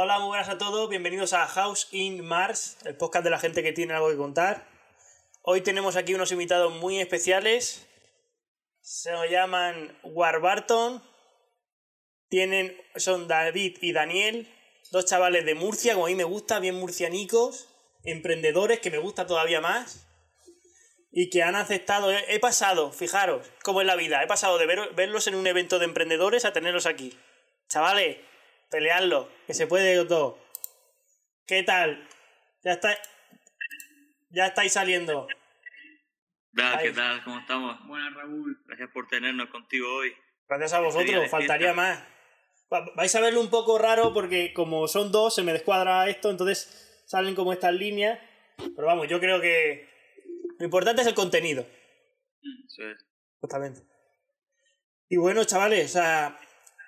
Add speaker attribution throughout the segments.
Speaker 1: Hola, muy buenas a todos. Bienvenidos a House in Mars, el podcast de la gente que tiene algo que contar. Hoy tenemos aquí unos invitados muy especiales. Se llaman Warbarton. Tienen, son David y Daniel, dos chavales de Murcia, como a mí me gusta, bien murcianicos, emprendedores, que me gusta todavía más. Y que han aceptado. He, pasado, fijaros, cómo es la vida. He pasado de ver- verlos en un evento de emprendedores a tenerlos aquí. Chavales, peleadlo, que se puede todo. ¿Qué tal? Ya está. Ya estáis saliendo.
Speaker 2: Hola, ¿qué tal? ¿Cómo estamos?
Speaker 3: Buenas, Raúl.
Speaker 2: Gracias por tenernos contigo hoy.
Speaker 1: Gracias a vosotros, faltaría más. Va- Vais a verlo un poco raro porque como son dos, se me descuadra esto, entonces salen como estas líneas. Pero vamos, yo creo que lo importante es el contenido,
Speaker 2: Eso es.
Speaker 1: justamente. Y bueno, chavales, o sea,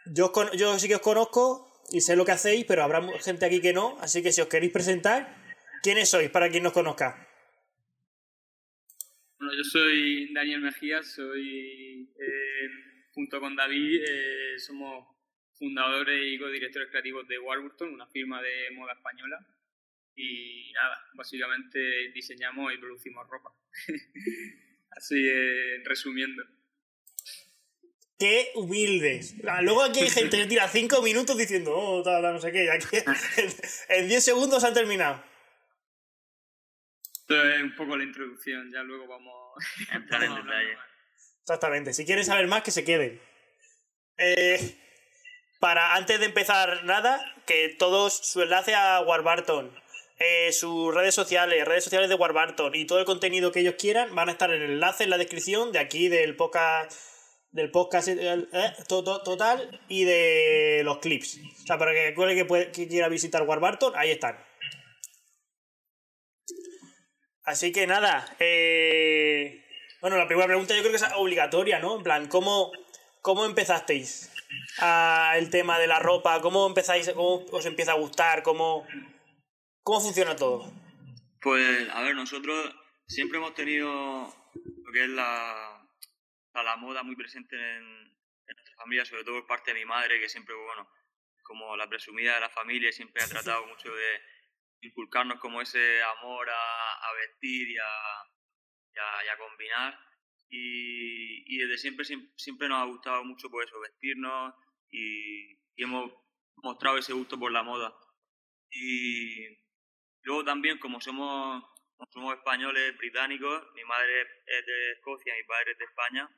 Speaker 1: yo, os con- yo sí que os conozco y sé lo que hacéis, pero habrá gente aquí que no, así que si os queréis presentar, ¿quiénes sois para quien nos conozca?
Speaker 3: Bueno, yo soy Daniel Mejía, soy, eh, junto con David, eh, somos fundadores y codirectores creativos de Warburton, una firma de moda española. Y nada, básicamente diseñamos y producimos ropa. Así, eh, resumiendo.
Speaker 1: ¡Qué humildes! Ah, Luego aquí hay gente que tira cinco minutos diciendo, oh, tal, tal, no sé qué, y aquí en- en 10 segundos han terminado.
Speaker 3: Esto es un poco la introducción, ya luego vamos
Speaker 2: A entrar en detalle.
Speaker 1: Exactamente. Si quieren saber más, que se queden. Eh, para, antes de empezar nada, que todos su enlace a Warbarton, eh, sus redes sociales, redes sociales de Warbarton y todo el contenido que ellos quieran van a estar en el enlace en la descripción de aquí del podcast del podcast eh, eh, to- to- total y de los clips. O sea, para que que, que quiera visitar Warbarton, ahí están. Así que nada, eh, bueno, la primera pregunta yo creo que es obligatoria, ¿no? En plan, ¿cómo, cómo empezasteis a el tema de la ropa? ¿Cómo empezáis, cómo os empieza a gustar? ¿Cómo, cómo funciona todo?
Speaker 2: Pues, a ver, nosotros siempre hemos tenido lo que es la, la, la moda muy presente en, en nuestra familia, sobre todo por parte de mi madre, que siempre, bueno, como la presumida de la familia, siempre ha tratado mucho de inculcarnos como ese amor a, a vestir y a, y a- y a combinar. Y, y desde siempre, siem- siempre nos ha gustado mucho por eso, vestirnos y, y hemos mostrado ese gusto por la moda. Y luego también, como somos, como somos españoles británicos, mi madre es de Escocia, mi padre es de España,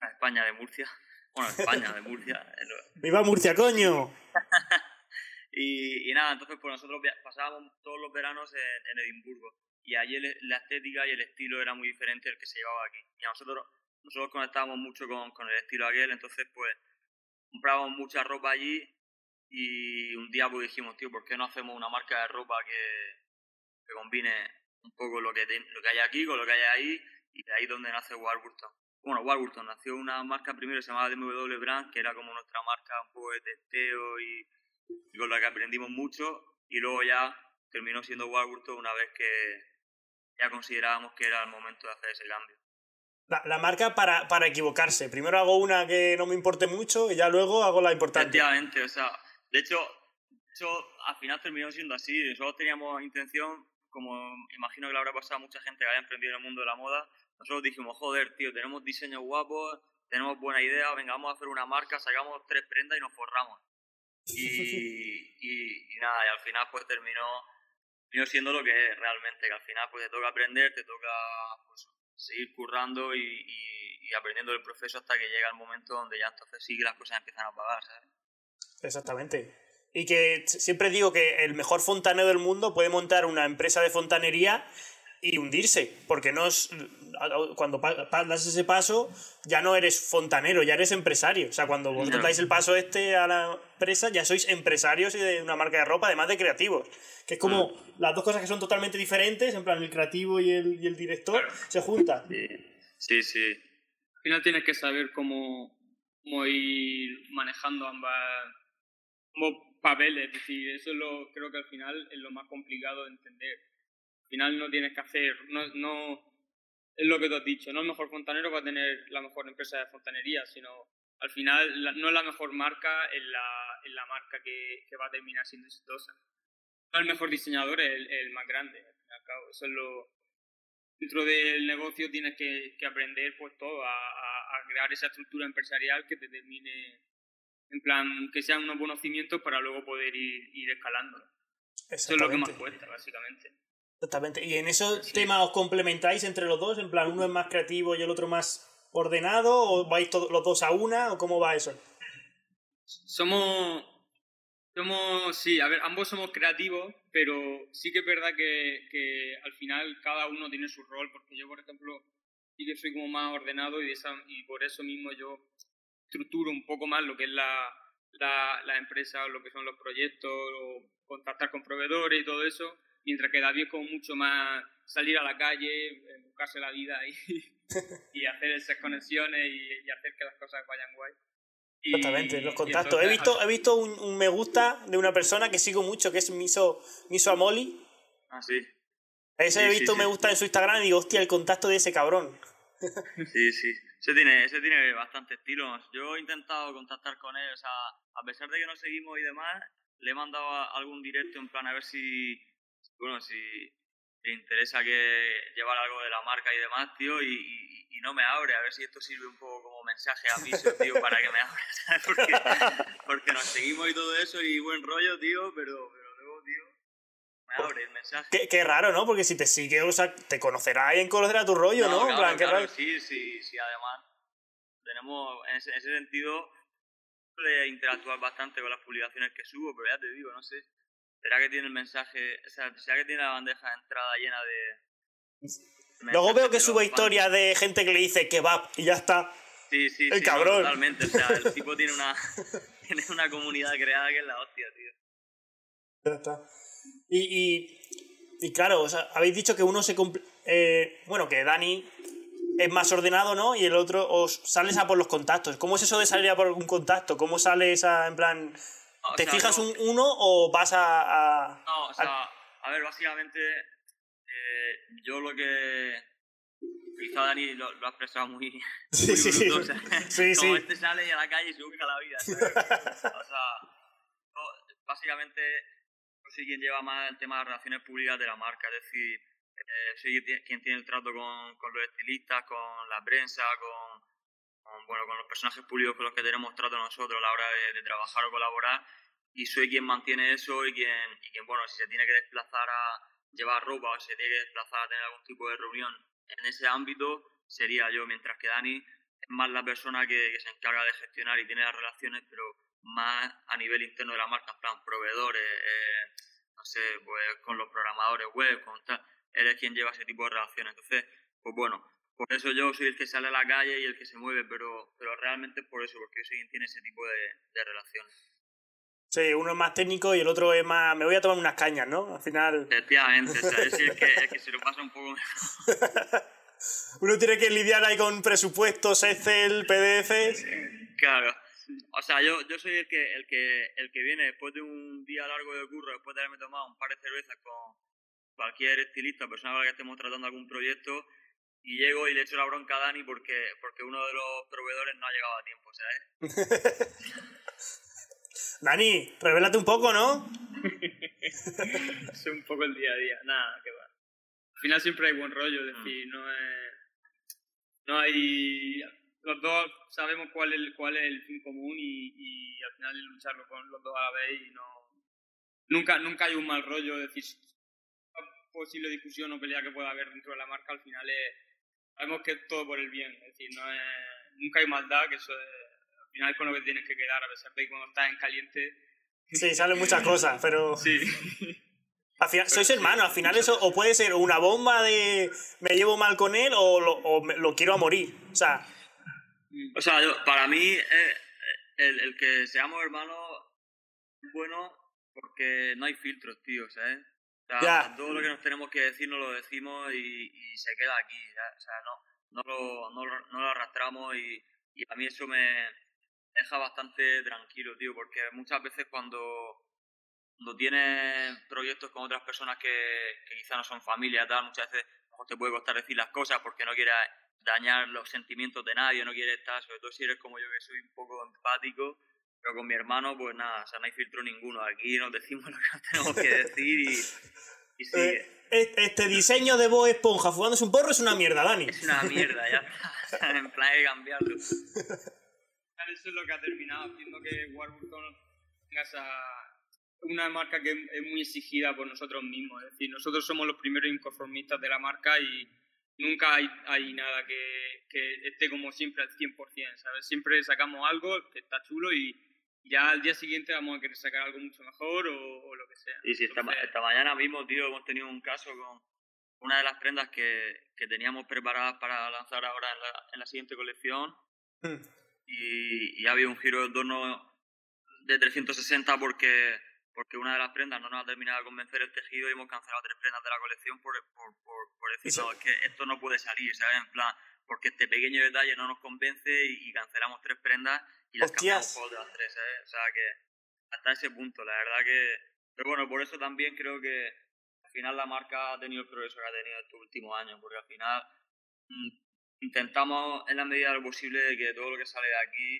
Speaker 2: Ah, España de Murcia, bueno, España de Murcia,
Speaker 1: ¡Viva Murcia, coño!
Speaker 2: y, y nada, entonces pues nosotros pasábamos todos los veranos en, en Edimburgo. Y allí el- la estética y el estilo era muy diferente del que se llevaba aquí. Y a nosotros, nosotros conectábamos mucho con, con el estilo aquel, entonces pues comprábamos mucha ropa allí y un día pues dijimos, tío, ¿por qué no hacemos una marca de ropa que, que combine un poco lo que, ten- lo que hay aquí con lo que hay ahí? Y de ahí es donde nace Warburton. Bueno, Warburton nació una marca primero llamaba DMW Brand, que era como nuestra marca un poco de testeo y, y con la que aprendimos mucho y luego ya terminó siendo Warburton una vez que ya considerábamos que era el momento de hacer ese cambio.
Speaker 1: La, la marca para, para equivocarse. Primero hago una que no me importe mucho y ya luego hago la importante.
Speaker 2: Efectivamente, o sea, de hecho, hecho, al final terminó siendo así. Nosotros teníamos intención, como imagino que le habrá pasado a mucha gente que haya emprendido en el mundo de la moda, nosotros dijimos, joder, tío, tenemos diseños guapos, tenemos buena idea, venga, vamos a hacer una marca, sacamos tres prendas y nos forramos. Y, y, y nada, y al final pues terminó, terminó siendo lo que es realmente, que al final pues te toca aprender, te toca pues, seguir currando y, y, y aprendiendo el proceso hasta que llega el momento donde ya entonces sí que las cosas empiezan a pagar, ¿sabes?
Speaker 1: Exactamente. Y que siempre digo que el mejor fontanero del mundo puede montar una empresa de fontanería y hundirse, porque no es cuando das ese paso ya no eres fontanero, ya eres empresario. O sea, cuando vosotros
Speaker 2: No.
Speaker 1: dais el paso este a la empresa, ya sois empresarios y de una marca de ropa, además de creativos. Que es como las dos cosas que son totalmente diferentes, en plan el creativo y el, y el director, se juntan.
Speaker 2: Sí, sí.
Speaker 3: Al final tienes que saber cómo, cómo ir manejando ambas ambos papeles. Es decir, eso es lo, creo que al final es lo más complicado de entender. Al final no tienes que hacer, no, no es lo que tú has dicho, no el mejor fontanero va a tener la mejor empresa de fontanería, sino al final no es la mejor marca, es la, la marca que, que, va a terminar siendo exitosa. No el mejor diseñador es el, más grande, al cabo. Eso es lo, dentro del negocio tienes que, que aprender pues todo, a, a, crear esa estructura empresarial que te termine, en plan, que sean unos buenos cimientos para luego poder ir, ir escalando. Eso es lo que más cuesta, básicamente.
Speaker 1: Exactamente. ¿Y en esos temas os complementáis entre los dos? En plan, uno es más creativo y el otro más ordenado, o vais todos los dos a una, o cómo va eso?
Speaker 3: Somos, somos, sí, a ver, ambos somos creativos, pero sí que es verdad que, que al final cada uno tiene su rol, porque yo, por ejemplo, sí que soy como más ordenado y, esa, y por eso mismo yo estructuro un poco más lo que es la, la, la empresa, o lo que son los proyectos, o contactar con proveedores y todo eso, mientras que David es como mucho más salir a la calle, eh, buscarse la vida y, y hacer esas conexiones y, hacer que las cosas vayan guay.
Speaker 1: Exactamente, los contactos. he visto, he visto un, me gusta de una persona que sigo mucho, que es Miso, Miso Amoli.
Speaker 2: Ah, sí.
Speaker 1: Ese he visto me gusta en su Instagram y digo, hostia, el contacto de ese cabrón.
Speaker 2: Sí, sí. Ese tiene, ese tiene bastante estilo. Yo he intentado contactar con él, o sea, a pesar de que no seguimos y demás, le he mandado algún directo en plan a ver si, bueno, si le interesa que llevar algo de la marca y demás, tío, y, no me abre. A ver si esto sirve un poco como mensaje a mí, tío, para que me abra, Porque, porque nos seguimos y todo eso y buen rollo, tío, pero, pero luego, tío, me abre el mensaje.
Speaker 1: Qué, raro, ¿no? Porque si te sigue, o sea, te conocerá y conocerá tu rollo, ¿no?
Speaker 2: Claro, qué raro. Sí, sí, sí, además tenemos, en ese, en ese sentido, interactuar bastante con las publicaciones que subo, pero ya te digo, no sé, ¿será que tiene el mensaje, o sea, será que tiene la bandeja de entrada llena de...
Speaker 1: Luego veo que sube historias de gente que le dice kebab y ya está.
Speaker 2: Sí, sí, el cabrón. totalmente, o sea, el tipo tiene una, tiene una comunidad creada que es la hostia, tío.
Speaker 1: Ya está. Y, y, y claro, o sea, habéis dicho que uno se... Eh, bueno, que Dani es más ordenado, ¿no? Y el otro, os sales a por los contactos. ¿Cómo es eso de salir a por un contacto? ¿Cómo sales a, en plan, te fijas un uno o vas
Speaker 2: a, No, o sea, a, ver, básicamente, eh, yo lo que... Quizá Dani lo, ha expresado muy, sí, sí, sí. O sea, sí, como este sale y a la calle y se busca la vida. o sea, básicamente, yo soy quien lleva más el tema de relaciones públicas de la marca, es decir, eh, soy quien tiene el trato con, con, los estilistas, con la prensa, con, bueno, con los personajes públicos con los que tenemos trato nosotros a la hora de, trabajar o colaborar y soy quien mantiene eso y quien, y quien, bueno, si se tiene que desplazar a llevar ropa o se tiene que desplazar a tener algún tipo de reunión en ese ámbito, sería yo, mientras que Dani es más la persona que, se encarga de gestionar y tiene las relaciones, pero más a nivel interno de la marca, en plan proveedores, eh, no sé, pues con los programadores web, con tal eres quien lleva ese tipo de relaciones. Entonces, pues bueno, por eso yo soy el que sale a la calle y el que se mueve, pero, pero realmente por eso, porque yo soy quien tiene ese tipo de, relaciones.
Speaker 1: Sí, uno es más técnico y el otro es más. Me voy a tomar unas cañas, ¿no? Al final.
Speaker 2: Efectivamente, o sea, es el que, que se lo pasa un poco mejor.
Speaker 1: uno tiene que lidiar ahí con presupuestos, Excel, PDFs.
Speaker 2: Claro. O sea, yo, yo soy el que, el, que, el que viene después de un día largo de curro, después de haberme tomado un par de cervezas con, cualquier estilista, persona con la que estemos tratando algún proyecto, y llego y le echo la bronca a Dani porque, porque uno de los proveedores no ha llegado a tiempo, ¿sabes?
Speaker 1: Dani, revélate un poco, ¿no?
Speaker 3: es un poco el día a día, nada, que va. Al final siempre hay buen rollo, es decir, mm. no es... No hay... Los dos sabemos cuál es, cuál es el fin común y, y al final lucharlo con los dos a la vez y no... Nunca, nunca hay un mal rollo, es decir, posible discusión o pelea que pueda haber dentro de la marca, al final es, sabemos que es todo por el bien, es decir, no es, nunca hay maldad, que eso es, final es con lo que tienes que quedar, a pesar de que cuando estás en caliente...
Speaker 1: Sí, salen muchas cosas, pero...
Speaker 3: Sí.
Speaker 1: Al final, sois hermanos, al final eso o puede ser una bomba de me llevo mal con él o lo, o lo quiero a morir. O sea,
Speaker 2: o sea yo, para mí eh, el, el, que seamos hermanos bueno porque no hay filtros, tío, ¿sabes? todo lo que nos tenemos que decir nos lo decimos y, se queda aquí. O sea, no, no, lo, no, no lo arrastramos y, y, a mí eso me deja bastante tranquilo, tío, porque muchas veces cuando, cuando tienes proyectos con otras personas que, que quizá no son familia, tal, muchas veces te puede costar decir las cosas porque no quieras dañar los sentimientos de nadie, no quieres estar, sobre todo si eres como yo que soy un poco empático, pero con mi hermano, pues nada, o sea, no hay filtro ninguno. Aquí nos decimos lo que nos tenemos que decir y, y sigue.
Speaker 1: Eh, este diseño de Bob Esponja fumándose un porro es una mierda, Dani.
Speaker 2: Es una mierda, ya está. en plan de cambiarlo.
Speaker 3: Eso es lo que ha terminado haciendo que Warburton tenga esa una marca que es muy exigida por nosotros mismos. Es decir, nosotros somos los primeros inconformistas de la marca y nunca hay, hay nada que, que esté como siempre al 100%, ¿sabes? Siempre sacamos algo que está chulo y ya al día siguiente vamos a querer sacar algo mucho mejor o, lo que sea.
Speaker 2: Y si esta, esta, mañana mismo, tío, hemos tenido un caso con una de las prendas que, que teníamos preparadas para lanzar ahora en la, en la siguiente colección. y, y ha habido un giro de torno de 360 porque porque una de las prendas no nos ha terminado de convencer el tejido y hemos cancelado tres prendas de la colección por, por, por, decir, no, es que esto no puede salir, ¿sabes? En plan, porque este pequeño detalle no nos convence y, cancelamos tres prendas y las cambiamos por otras tres, ¿sabes? O sea que hasta ese punto, la verdad que... Pero bueno, por eso también creo que al final la marca ha tenido el progreso que ha tenido estos últimos años, porque al final mm, intentamos en la medida de lo posible de que todo lo que sale de aquí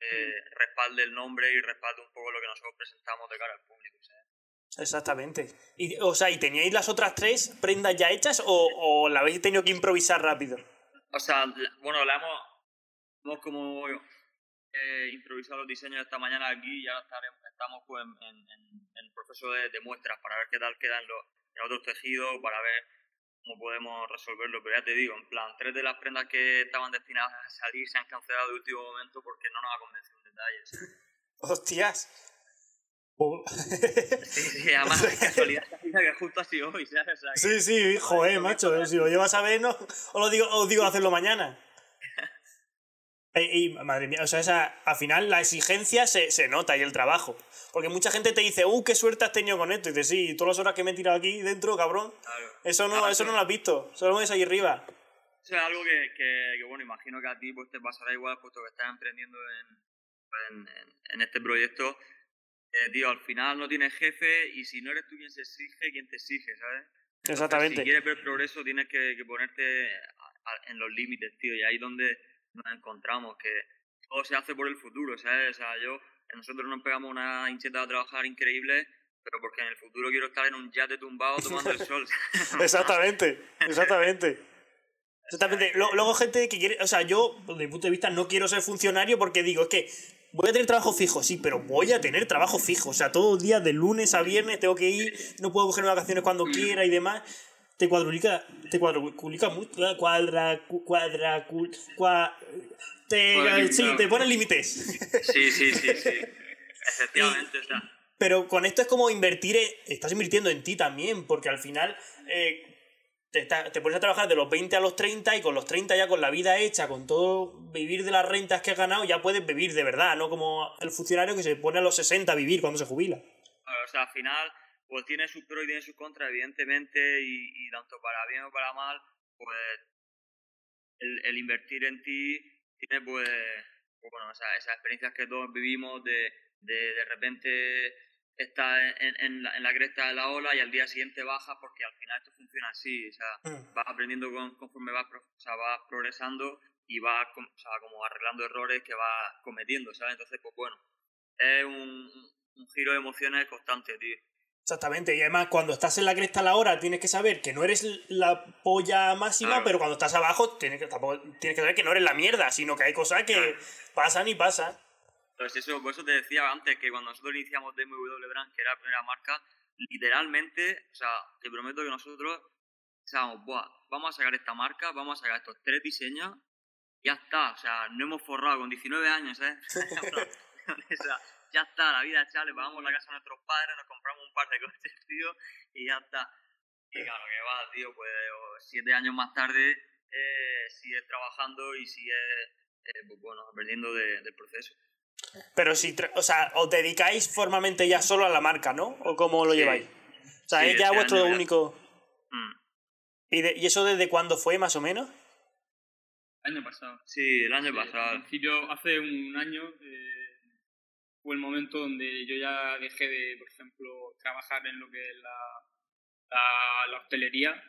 Speaker 2: eh, respalde el nombre y respalde un poco lo que nosotros presentamos de cara al público.
Speaker 1: Exactamente. Y, o sea, ¿y teníais las otras tres prendas ya hechas o, o la habéis tenido que improvisar rápido?
Speaker 2: O sea, bueno, la hemos, hemos como eh, improvisado los diseños esta mañana aquí y ya estamos pues, en, en, el proceso de, de, muestras para ver qué tal quedan los, los otros tejidos, para ver cómo podemos resolverlo. Pero ya te digo, en plan, tres de las prendas que estaban destinadas a salir se han cancelado de último momento porque no nos ha convencido un detalle.
Speaker 1: ¡Hostias!
Speaker 2: sí, sí, además casualidad que justo así hoy, ¿sabes?
Speaker 1: sí, sí, joder, macho, si lo llevas a ver, no, os lo digo, os digo hacerlo mañana. Y, madre mía, o sea, esa, al final la exigencia se, se, nota y el trabajo. Porque mucha gente te dice, uh, qué suerte has tenido con esto. Y dices, sí, todas las horas que me he tirado aquí dentro, cabrón. Eso no, eso no lo has visto, solo ves ahí arriba.
Speaker 2: Eso es algo que, que, bueno, imagino que a ti pues, te pasará igual, puesto que estás emprendiendo en, en, en este proyecto. Eh, tío, al final no tienes jefe y si no eres tú quien se exige, quien te exige, ¿sabes?
Speaker 1: Exactamente.
Speaker 2: si quieres ver progreso, tienes que, que ponerte en los límites, tío. Y ahí donde nos encontramos, que todo se hace por el futuro, ¿sabes? O sea, yo, nosotros nos pegamos una hincheta a trabajar increíble, pero porque en el futuro quiero estar en un yate tumbado tomando el sol.
Speaker 1: exactamente, exactamente. Exactamente. Luego, gente que quiere. O sea, yo, desde mi punto de vista, no quiero ser funcionario porque digo, es que voy a tener trabajo fijo, sí, pero voy a tener trabajo fijo. O sea, todos los días, de lunes a viernes, tengo que ir, no puedo coger vacaciones cuando quiera y demás te cuadruplica, te cuadruplica mucho, cuadra, cuadra, cuadra, te, sí, te pone límites.
Speaker 2: Sí, sí, sí, sí. Efectivamente, está.
Speaker 1: Pero con esto es como invertir, estás invirtiendo en ti también, porque al final eh, te, te, pones a trabajar de los 20 a los 30 y con los 30 ya con la vida hecha, con todo vivir de las rentas que has ganado, ya puedes vivir de verdad, no como el funcionario que se pone a los 60 a vivir cuando se jubila.
Speaker 2: O sea, al final pues tiene sus pros y tiene sus contras, evidentemente, y, tanto para bien o para mal, pues el, el invertir en ti tiene pues, pues bueno, sea, esas experiencias que todos vivimos de de, de repente estás en, en, la, en, la, cresta de la ola y al día siguiente bajas porque al final esto funciona así, o sea, mm. vas aprendiendo conforme vas, o sea, vas progresando y vas o sea, como arreglando errores que vas cometiendo, ¿sabes? Entonces, pues bueno, es un, un giro de emociones constante, tío.
Speaker 1: Exactamente, y además cuando estás en la cresta a la hora tienes que saber que no eres la polla máxima, pero cuando estás abajo tienes que, tienes que saber que no eres la mierda, sino que hay cosas que pasan y pasan.
Speaker 2: Pues eso, por eso te decía antes que cuando nosotros iniciamos DMW Brand, que era la primera marca, literalmente, o sea, te prometo que nosotros pensábamos, Buah, vamos a sacar esta marca, vamos a sacar estos tres diseños, y ya está, o sea, no hemos forrado con 19 años, ¿eh? ya está, la vida, chavales, vamos a la casa de nuestros padres, nos compramos un par de coches, tío, y ya está. Y claro, que va, tío, pues siete años más tarde eh, sigues trabajando y sigues, eh, pues, bueno, aprendiendo del proceso.
Speaker 1: Pero si, o sea, os dedicáis formalmente ya solo a la marca, ¿no? ¿O cómo lo lleváis? O sea, es ya este vuestro único... Mm. ¿Y, de, ¿Y eso desde cuándo fue, más o menos?
Speaker 3: El año pasado.
Speaker 2: Sí, el año pasado.
Speaker 3: Al principio, hace un año, eh, fue el momento donde yo ya dejé de, por ejemplo, trabajar en lo que es la, la, hostelería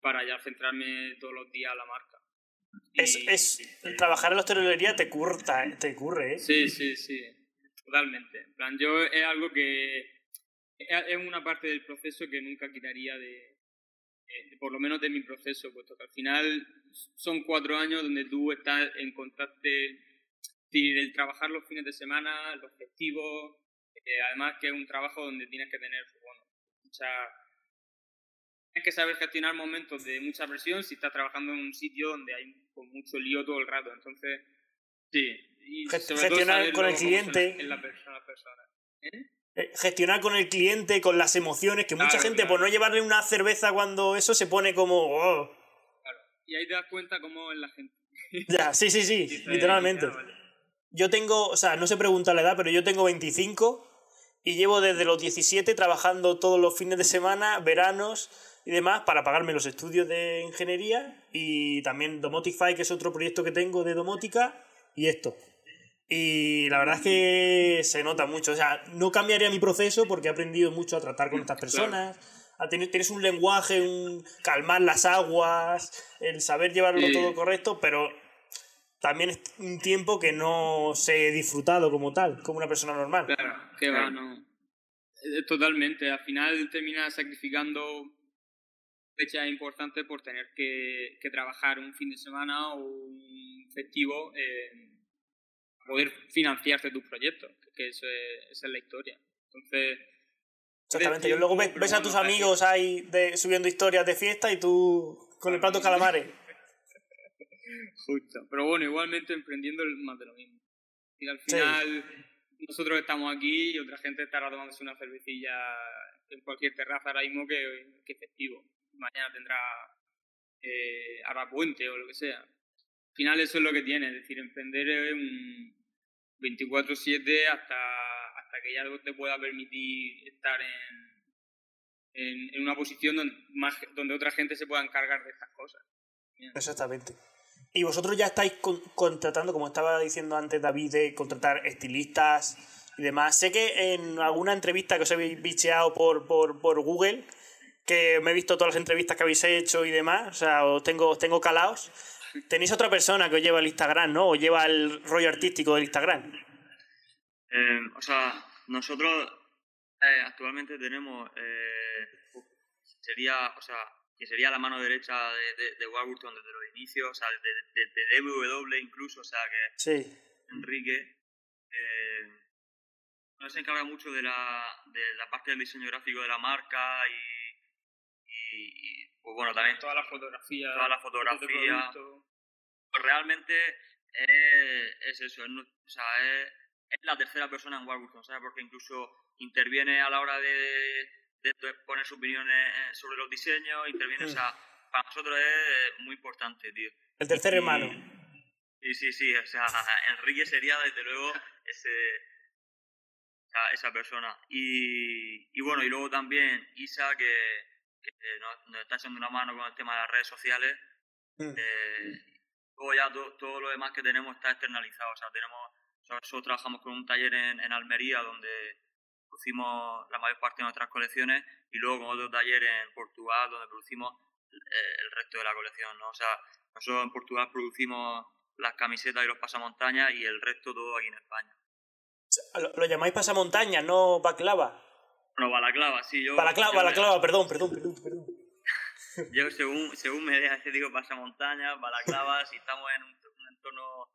Speaker 3: para ya centrarme todos los días a la marca.
Speaker 1: Es, es, trabajar en la hostelería te curta, te curre, ¿eh?
Speaker 3: Sí, sí, sí, totalmente. En plan, yo es algo que es una parte del proceso que nunca quitaría de, por lo menos de mi proceso, puesto que al final son cuatro años donde tú estás en contacto, el trabajar los fines de semana, los festivos, eh, además que es un trabajo donde tienes que tener, bueno, mucha... Tienes que saber gestionar momentos de mucha presión si estás trabajando en un sitio donde hay pues, mucho lío todo el rato, entonces, sí.
Speaker 1: Y gestionar con el cliente.
Speaker 3: En la persona, persona.
Speaker 1: ¿Eh? Eh, gestionar con el cliente, con las emociones, que mucha gente por no llevarle una cerveza cuando eso se pone como... Oh".
Speaker 3: Claro. Y ahí te das cuenta cómo es la gente.
Speaker 1: ya, sí, sí, sí, literalmente. Yo tengo, o sea, no se pregunta la edad, pero yo tengo 25 y llevo desde los 17 trabajando todos los fines de semana, veranos y demás para pagarme los estudios de ingeniería y también Domotify, que es otro proyecto que tengo de domótica, y esto. Y la verdad es que se nota mucho. O sea, no cambiaría mi proceso porque he aprendido mucho a tratar con estas personas. A tener, tienes un lenguaje, un calmar las aguas, el saber llevarlo todo correcto, pero también es un tiempo que no se he disfrutado como tal, como una persona normal.
Speaker 3: Claro, que va, no. Eh, totalmente. Al final terminas sacrificando fechas importantes por tener que, que, trabajar un fin de semana o un festivo. Eh, poder financiarte tus proyectos, que eso es, esa es la historia. Entonces...
Speaker 1: Exactamente, y luego ves, a tus amigos ahí de, subiendo historias de fiesta y tú con el plato calamares.
Speaker 3: Justo, pero bueno, igualmente emprendiendo más de lo mismo. Y al final nosotros estamos aquí y otra gente estará tomándose una cervecilla en cualquier terraza ahora mismo que, que festivo. Mañana tendrá eh, puente o lo que sea al final eso es lo que tiene, es decir, emprender es un 24/7 hasta, hasta que ya te pueda permitir estar en, en, una posición donde, más, donde otra gente se pueda encargar de estas cosas.
Speaker 1: Exactamente. Y vosotros ya estáis contratando, como estaba diciendo antes David, de contratar estilistas y demás. Sé que en alguna entrevista que os habéis bicheado por, por, por Google, que me he visto todas las entrevistas que habéis hecho y demás, o sea, os tengo, os tengo calaos tenéis otra persona que os lleva el Instagram, ¿no? O lleva el rollo artístico del Instagram.
Speaker 2: Eh, o sea, nosotros eh, actualmente tenemos, eh, sería, o sea, que sería la mano derecha de, de, de Warburton desde los inicios, o sea, de, de, DW incluso, o sea, que
Speaker 1: sí.
Speaker 2: Enrique no se encarga mucho de la, de la parte del diseño gráfico de la marca y, y pues bueno, también
Speaker 3: toda la fotografía.
Speaker 2: Toda la fotografía. Pues realmente es, es eso, es, o sea, es, es, la tercera persona en Warburton, ¿sabes? Porque incluso interviene a la hora de, de, poner sus opiniones sobre los diseños, interviene, o sea, para nosotros es muy importante, tío.
Speaker 1: El tercer hermano.
Speaker 2: Sí, sí, sí, o sea, Enrique sería desde luego ese, esa persona. Y, y bueno, y luego también Isa, que, que nos, está echando una mano con el tema de las redes sociales. Mm. Eh, luego ya todo lo demás que tenemos está externalizado. O sea, tenemos, nosotros trabajamos con un taller en, en Almería donde producimos la mayor parte de nuestras colecciones y luego con otro taller en Portugal donde producimos eh, el resto de la colección. ¿no? O sea, nosotros en Portugal producimos las camisetas y los pasamontañas y el resto todo aquí en España.
Speaker 1: ¿Lo, lo llamáis pasamontañas, no baclava?
Speaker 2: Bueno, balaclava, sí, yo...
Speaker 1: Balaclava, balaclava, perdón, perdón, perdón, perdón.
Speaker 2: Yo según, según me deja, digo pasamontañas, balaclavas, si estamos en un, entorno...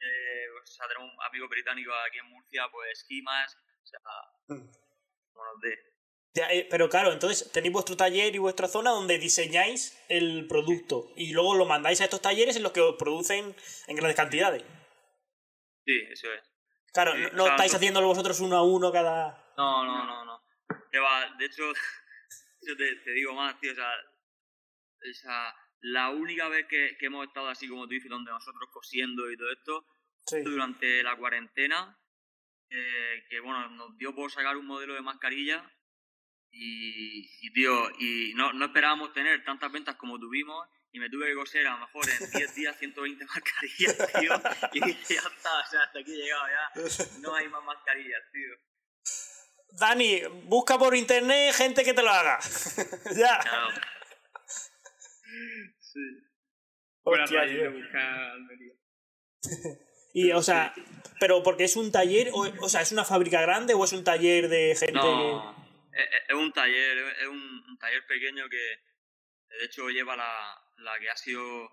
Speaker 2: Eh, o sea, tenemos un amigo británico aquí en Murcia, pues esquimas, sea, como nos dé.
Speaker 1: Eh, pero claro, entonces tenéis vuestro taller y vuestra zona donde diseñáis el producto y luego lo mandáis a estos talleres en los que os producen en grandes cantidades.
Speaker 2: Sí, eso es.
Speaker 1: Claro, no, estáis haciéndolo vosotros uno a uno cada...
Speaker 2: No, no, no, no de hecho, yo te, digo más, tío, o sea, la única vez que, hemos estado así como tú dices, donde nosotros cosiendo y todo esto, durante la cuarentena, eh, que bueno, nos dio por sacar un modelo de mascarilla y, tío, y no, no esperábamos tener tantas ventas como tuvimos y me tuve que coser a lo mejor en 10 días 120 mascarillas, tío, y ya está, o sea, hasta aquí he llegado ya, no hay más mascarillas, tío.
Speaker 1: Dani, busca por internet gente que te lo haga. ya.
Speaker 2: Sí.
Speaker 3: Fuera
Speaker 1: Hostia,
Speaker 3: buscar Almería.
Speaker 1: Y, o sea, pero porque es un taller, o, o sea, ¿es una fábrica grande o es un taller de gente
Speaker 2: No, es, un taller, es un, un taller pequeño que de hecho lleva la, la que ha sido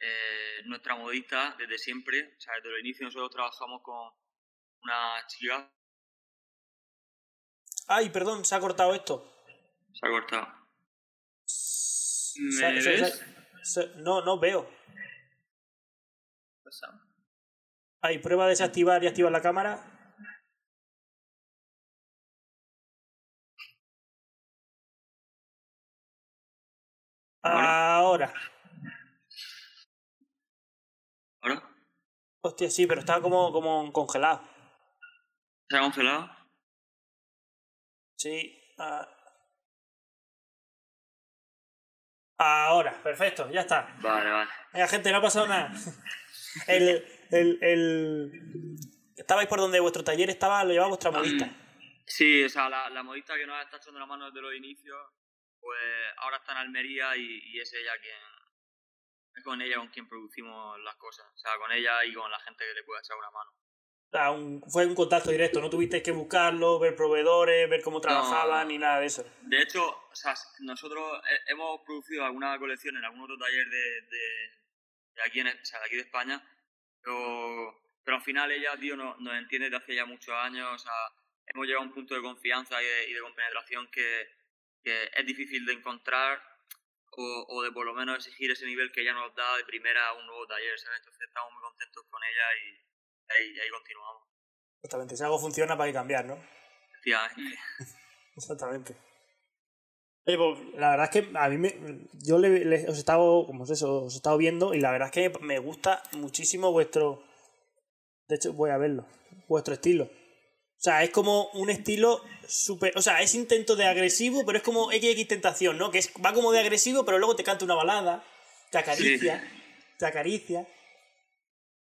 Speaker 2: eh, nuestra modista desde siempre. O sea, desde el inicio nosotros trabajamos con una chica.
Speaker 1: Ay, perdón, se ha cortado esto.
Speaker 2: se ha cortado.
Speaker 3: ¿Me
Speaker 1: Se- se-
Speaker 3: ves?
Speaker 1: se- se- no, no veo.
Speaker 3: Pasado.
Speaker 1: Ahí, prueba a desactivar y activar la cámara. Ahora.
Speaker 2: ¿Ahora?
Speaker 1: Hostia, sí, pero estaba como, como congelado.
Speaker 2: ¿Se ha congelado?
Speaker 1: Sí. ah. Ahora, perfecto, ya está.
Speaker 2: Vale, vale.
Speaker 1: Venga, gente, no ha pasado nada. El, el, el... Estabais por donde vuestro taller estaba, lo llevaba vuestra modista.
Speaker 2: Sí, o sea, la, la modista que nos está echando la mano desde los inicios, pues ahora está en Almería y, y es ella quien. Es con ella con quien producimos las cosas. O sea, con ella y con la gente que le pueda echar una mano.
Speaker 1: O sea, un- fue un contacto directo, no tuvisteis que buscarlo, ver provedores, ver cómo trabajaban,
Speaker 2: No.
Speaker 1: ni nada de eso.
Speaker 2: De hecho, o sea, nosotros he- hemos producido alguna colección en algún otro taller de, de, de aquí, en, o sea, de aquí de España, pero, pero al final ella, tío, nos, nos entiende desde hace ya muchos años, o sea, hemos llegado a un punto de confianza y de, y de compenetración que, que es difícil de encontrar o, o de por lo menos exigir ese nivel que ella nos da de primera a un nuevo taller, ¿sabes? Entonces estamos muy contentos con ella y ahí, y ahí continuamos.
Speaker 1: Exactamente, si algo funciona para que cambiar, ¿no?
Speaker 2: Efectivamente.
Speaker 1: Exactamente. Pues, la verdad es que a mí me, yo le, le- os he estado, como es eso, os he estado viendo y la verdad es que me gusta muchísimo vuestro, de hecho voy a verlo, vuestro estilo. O sea, es como un estilo súper, o sea, es intento de agresivo, pero es como XX Tentación, ¿no? Que es, va como de agresivo, pero luego te canta una balada, te acaricia, te acaricia.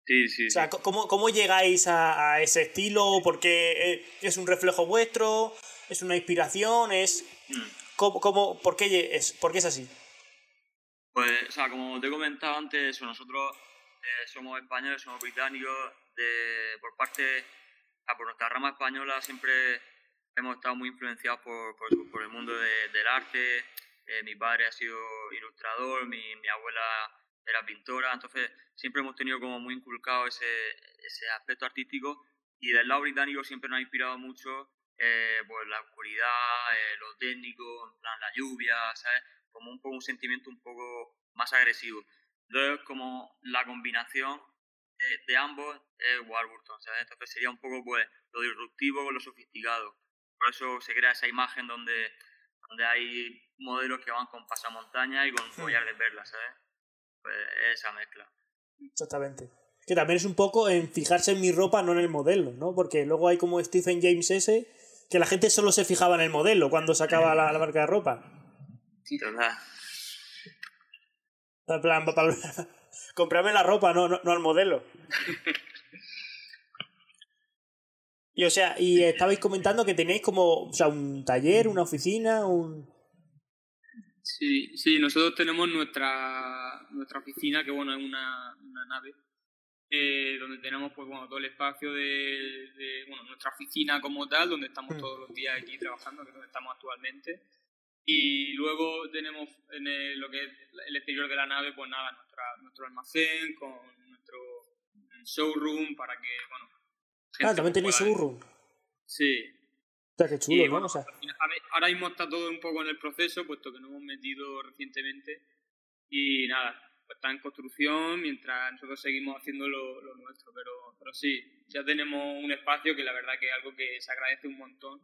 Speaker 2: Sí, sí,
Speaker 1: O sea, ¿cómo, cómo llegáis a, a ese estilo? ¿Porque eh, es un reflejo vuestro? ¿Es una inspiración? ¿Es
Speaker 2: Mm.
Speaker 1: Cómo, cómo- por, qué es, por qué es así?
Speaker 2: Pues, o sea, como te he comentado antes, nosotros eh, somos españoles, somos británicos, de, por parte, sea, por nuestra rama española siempre hemos estado muy influenciados por, por, por el mundo de- del arte. Eh, mi padre ha sido ilustrador, mi, mi abuela era pintora, entonces siempre hemos tenido como muy inculcado ese, ese aspecto artístico y del lado británico siempre nos ha inspirado mucho eh, pues la oscuridad, eh, lo técnico, en plan la lluvia, ¿sabes? Como un poco un sentimiento un poco más agresivo. Entonces, como la combinación eh, de ambos es Warburton, ¿sabes? Entonces sería un poco pues lo disruptivo con lo sofisticado. Por eso se crea esa imagen donde, donde hay modelos que van con pasamontaña y con collar de perlas, ¿sabes? Pues esa mezcla.
Speaker 1: Exactamente. Que también es un poco en fijarse en mi ropa, no en el modelo, ¿no? Porque luego hay como Stephen James ese, que la gente solo se fijaba en el modelo cuando sacaba la, la marca de ropa.
Speaker 2: ¿Verdad?
Speaker 1: En plan, comprarme la ropa, no, no, no al modelo. Y o sea, y estabais comentando que tenéis como, o sea, un taller, una oficina, un...
Speaker 3: Sí, sí, nosotros tenemos nuestra, nuestra oficina, que bueno, es una, una nave, eh, donde tenemos pues bueno todo el espacio de, de, bueno, nuestra oficina como tal, donde estamos
Speaker 1: Mm.
Speaker 3: todos los días aquí trabajando, que es donde estamos actualmente. Y luego tenemos en el- lo que es el exterior de la nave, pues nada, nuestra, nuestro almacén con nuestro showroom para que, bueno...
Speaker 1: Ah, también tenéis showroom.
Speaker 3: Sí,
Speaker 1: O sea, qué chulo,
Speaker 3: y,
Speaker 1: ¿no?
Speaker 3: bueno,
Speaker 1: O sea,
Speaker 3: ahora mismo está todo un poco en el proceso, puesto que nos hemos metido recientemente. Y nada, pues está en construcción mientras nosotros seguimos haciendo lo, lo nuestro. Pero, pero sí, ya tenemos un espacio que la verdad que es algo que se agradece un montón.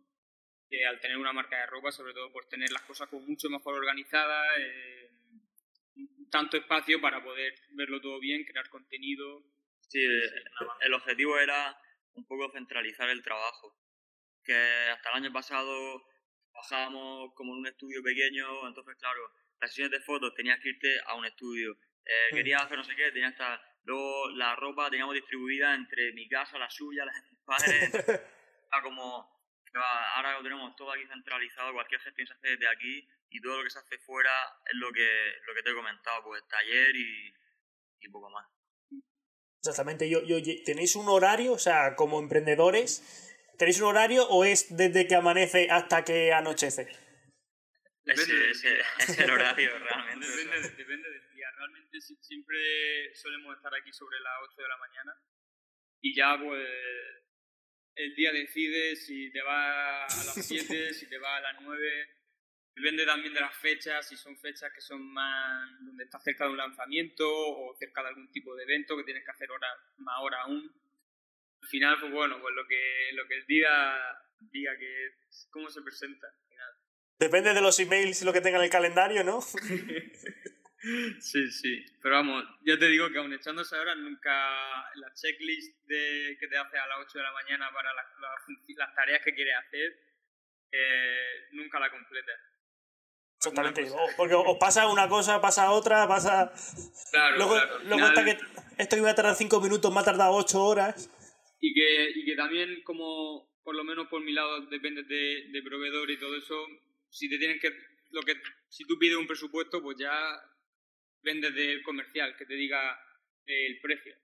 Speaker 3: eh, al tener una marca de ropa, sobre todo por tener las cosas como mucho mejor organizadas, eh, tanto espacio para poder verlo todo bien, crear contenido.
Speaker 2: Sí, el, el objetivo era un poco centralizar el trabajo. Que hasta el año pasado trabajábamos como en un estudio pequeño, entonces, claro, las sesiones de fotos tenías que irte a un estudio. Eh, querías hacer no sé qué, tenías que estar. Luego la ropa teníamos distribuida entre mi casa, la suya, la de mis padres. Como. "Ah, Ahora lo tenemos todo aquí centralizado, cualquier gestión se hace desde aquí y todo lo que se hace fuera es lo que, lo que te he comentado, pues taller y, y poco más.
Speaker 1: Exactamente, yo, yo, ¿tenéis un horario? O sea, como emprendedores, ¿tenéis un horario o es desde que amanece hasta que anochece?
Speaker 2: Ese, ese, es el horario realmente.
Speaker 3: Depende, depende día. Realmente siempre solemos estar aquí sobre las 8 de la mañana y ya pues el día decide si te va a las 7, si te va a las 9. Depende también de las fechas, si son fechas que son más donde estás cerca de un lanzamiento o cerca de algún tipo de evento que tienes que hacer hora, más hora aún. Al final, pues bueno, pues lo que, lo que el día diga que cómo se presenta.
Speaker 1: Depende de los emails y lo que tenga en el calendario, ¿no?
Speaker 3: Sí, sí. Pero vamos, yo te digo que aún echándose ahora, nunca la checklist de, que te hace a las 8 de la mañana para las tareas que quieres hacer, eh, nunca la completa.
Speaker 1: Exactamente. porque os pasa una cosa, pasa otra, pasa.
Speaker 3: Claro,
Speaker 1: luego,
Speaker 3: claro.
Speaker 1: luego hasta que esto iba a tardar 5 minutos, me ha tardado 8 horas.
Speaker 3: Y que, y que también, como por lo menos por mi lado, depende de, de proveedor y todo eso, si te tienen que. Lo que si tú pides un presupuesto, pues ya vendes del comercial, que te diga el precio.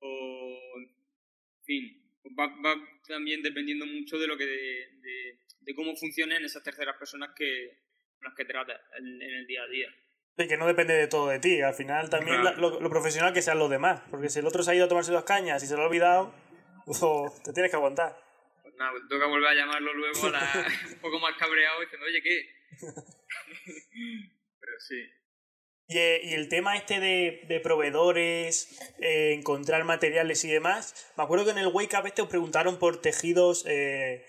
Speaker 3: O, en fin, pues va, va, también dependiendo mucho de lo que de, de, cómo funcionen esas terceras personas que con las que tratas en, en, el día a día.
Speaker 1: Sí, que no depende de todo de ti. Al final también claro. lo, lo, profesional que sean los demás. Porque si el otro se ha ido a tomarse dos cañas y se lo ha olvidado, oh, te tienes que aguantar.
Speaker 3: Pues nada, pues toca volver a llamarlo luego a la, un poco más cabreado diciendo, oye, ¿qué? Pero sí.
Speaker 1: Y, y, el tema este de, de proveedores, eh, encontrar materiales y demás, me acuerdo que en el Wake Up este os preguntaron por tejidos eh,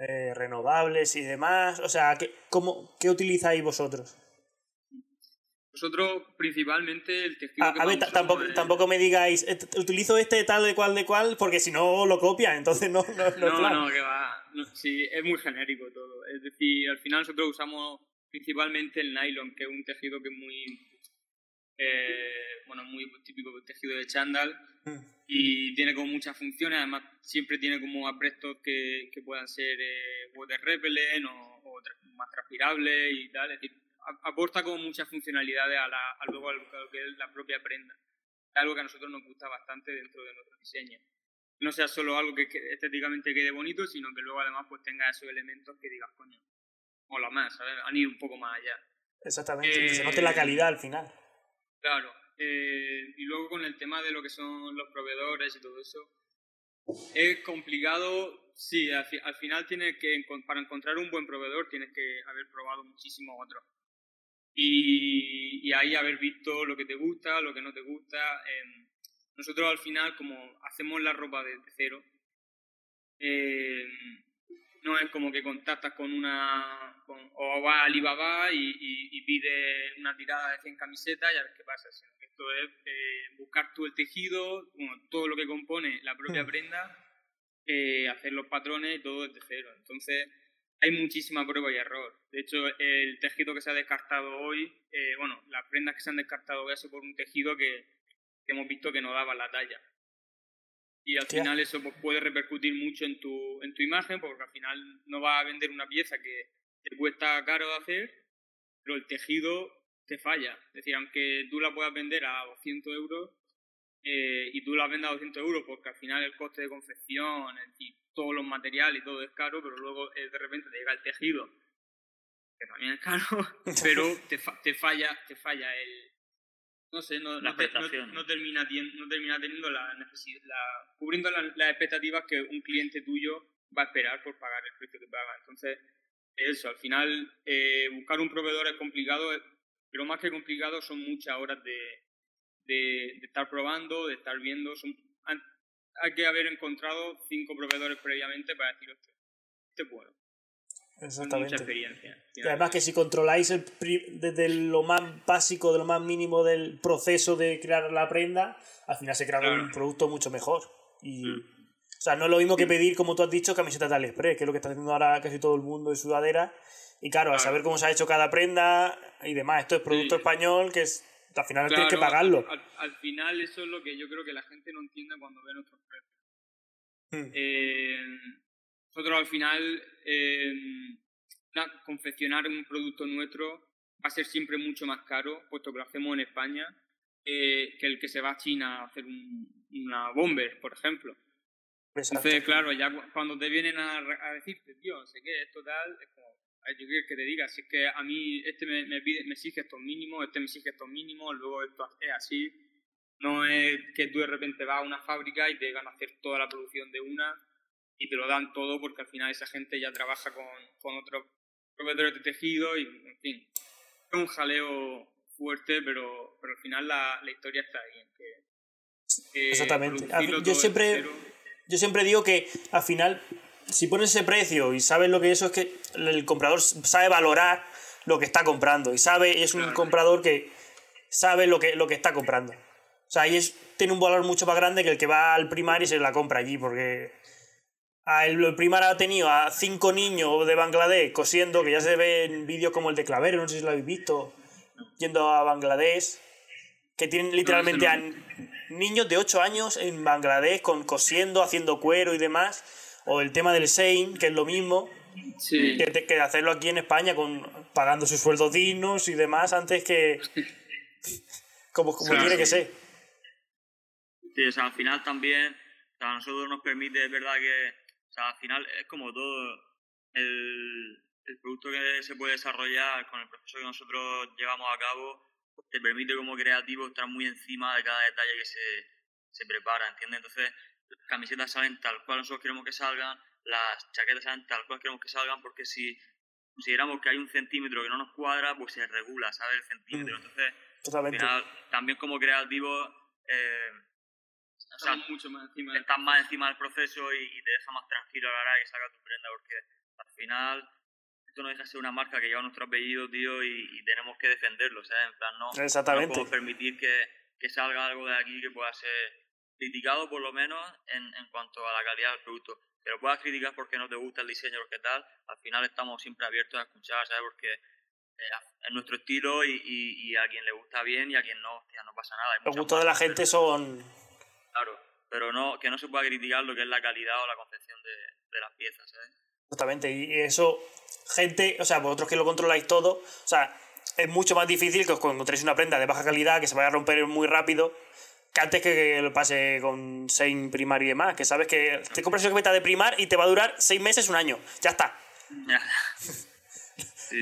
Speaker 1: eh, renovables y demás. O sea, ¿qué, cómo, ¿qué utilizáis vosotros?
Speaker 3: Nosotros principalmente el tejido
Speaker 1: a,
Speaker 3: que
Speaker 1: a ver, tampoco, tampoco me digáis, utilizo este tal de cual de cual, porque si no lo copian, entonces no No,
Speaker 3: no, no, no que va. No, sí, es muy genérico todo. Es decir, al final nosotros usamos principalmente el nylon, que es un tejido que es muy, eh, bueno, muy típico tejido de chándal y tiene como muchas funciones, además siempre tiene como aprestos que, que puedan ser eh, water repellent o, o, más transpirables y tal, es decir, aporta como muchas funcionalidades a, la, a luego a lo que es la propia prenda. Algo que a nosotros nos gusta bastante dentro de nuestro diseño. No sea solo algo que estéticamente quede bonito, sino que luego además pues tenga esos elementos que digas, coño, mola más, ¿sabes? Han ido un poco más allá.
Speaker 1: Exactamente, eh, que se note la calidad al final.
Speaker 3: Claro, eh, y luego con el tema de lo que son los proveedores y todo eso, es complicado, sí, al, al final tienes que, para encontrar un buen proveedor tienes que haber probado muchísimos otros. Y, y, ahí haber visto lo que te gusta, lo que no te gusta. Eh, nosotros al final, como hacemos la ropa desde cero, eh, no es como que contactas con una. Con, o vas a Alibaba y, y, y pides una tirada de 100 camisetas y a ver qué pasa. Sino que esto es eh, buscar tú el tejido, bueno, todo lo que compone la propia prenda, eh, hacer los patrones y todo desde cero. Entonces, hay muchísima prueba y error. De hecho, el tejido que se ha descartado hoy, eh, bueno, las prendas que se han descartado hoy ha sido por un tejido que, que hemos visto que no daba la talla. Y al final eso pues, puede repercutir mucho en tu, en tu imagen, porque al final no vas a vender una pieza que te cuesta caro de hacer, pero el tejido te falla. Es decir, aunque tú la puedas vender a 200 euros eh, y tú la vendas a 200 euros, porque al final el coste de confección y todos los materiales y todo es caro, pero luego eh, de repente te llega el tejido, que también es caro, pero te, fa te, falla, te falla el, no sé, no, no, no, no, termina, no termina teniendo la necesidad, la, cubriendo la, las expectativas que un cliente tuyo va a esperar por pagar el precio que paga. Entonces, eso, al final, eh, buscar un proveedor es complicado, pero más que complicado son muchas horas de, de, de estar probando, de estar viendo. Son, hay que haber encontrado cinco proveedores previamente para decir, este es bueno.
Speaker 1: Exactamente.
Speaker 3: Mucha experiencia.
Speaker 1: Y además que si controláis el desde lo más básico, de lo más mínimo del proceso de crear la prenda, al final se crea claro. un producto mucho mejor. Y, mm. O sea, no es lo mismo que pedir, como tú has dicho, camisetas de AliExpress, que es lo que está haciendo ahora casi todo el mundo en sudadera. Y claro, claro. a saber cómo se ha hecho cada prenda y demás. Esto es producto sí. español que es, al final claro, tienes que pagarlo.
Speaker 3: Al, al, final eso es lo que yo creo que la gente no entiende cuando ve nuestros precios. Hmm. Eh, nosotros al final eh, confeccionar un producto nuestro va a ser siempre mucho más caro, puesto que lo hacemos en España. que el que se va a China a hacer una bomber, por ejemplo. Entonces, claro, ya cuando te vienen a, a decirte, tío, sé qué, esto tal, es como, yo quiero que te diga, si es que a mí este me, me, pide, me exige estos mínimos, este me exige estos mínimos, luego esto es así. No es que tú de repente vas a una fábrica y te van a hacer toda la producción de una y te lo dan todo porque al final esa gente ya trabaja con, con otros proveedores de tejido y, en fin, es un jaleo fuerte, pero, pero al final la, la historia está ahí.
Speaker 1: que, Exactamente. Yo siempre, yo siempre digo que al final si pones ese precio y sabes lo que eso es que el comprador sabe valorar lo que está comprando y sabe, es un comprador que sabe lo que, lo que está comprando. O sea, ahí es, tiene un valor mucho más grande que el que va al primar y se la compra allí, porque el primar ha tenido a cinco niños de Bangladesh cosiendo, que ya se ve en vídeos como el de Clavero, no sé si lo habéis visto, yendo a Bangladesh, que tienen literalmente a niños de 8 años en Bangladesh con cosiendo, haciendo cuero y demás o el tema del Sein, que es lo mismo, que, hacerlo aquí en España con pagando sus sueldos dignos y demás antes que como, como tiene que ser.
Speaker 2: Sí, o sea, al final también a nosotros nos permite, es verdad que o sea, al final es como todo el, el producto que se puede desarrollar con el proceso que nosotros llevamos a cabo pues te permite como creativo estar muy encima de cada detalle que se, se prepara, ¿entiendes? Entonces, las camisetas salen tal cual nosotros queremos que salgan, las chaquetas salen tal cual queremos que salgan, porque si consideramos que hay un centímetro que no nos cuadra, pues se regula, ¿sabes? El centímetro. Mm, Entonces, al final, también como creativo, eh,
Speaker 3: o mucho más encima
Speaker 2: estás más encima del proceso y, te deja más tranquilo a la hora que saca tu prenda, porque al final esto no deja de ser una marca que lleva nuestro apellido, tío, y, tenemos que defenderlo, ¿sabes? En plan, no,
Speaker 1: Exactamente.
Speaker 2: no podemos permitir que, que salga algo de aquí que pueda ser criticado por lo menos en, en cuanto a la calidad del producto. Pero puedas criticar porque no te gusta el diseño o qué tal, al final estamos siempre abiertos a escuchar, ¿sabes? Porque eh, es nuestro estilo y, y, a quien le gusta bien y a quien no, hostia, no pasa nada.
Speaker 1: Los gustos de la gente son...
Speaker 2: Claro, pero no que no se pueda criticar lo que es la calidad o la concepción de, de las piezas, ¿sabes?
Speaker 1: Exactamente, y eso, gente, o sea, vosotros que lo controláis todo, o sea, es mucho más difícil que os encontréis una prenda de baja calidad que se vaya a romper muy rápido que antes que lo pase con Sein primar y demás, que sabes que te compras una camiseta de primar y te va a durar seis meses, un año. Ya está.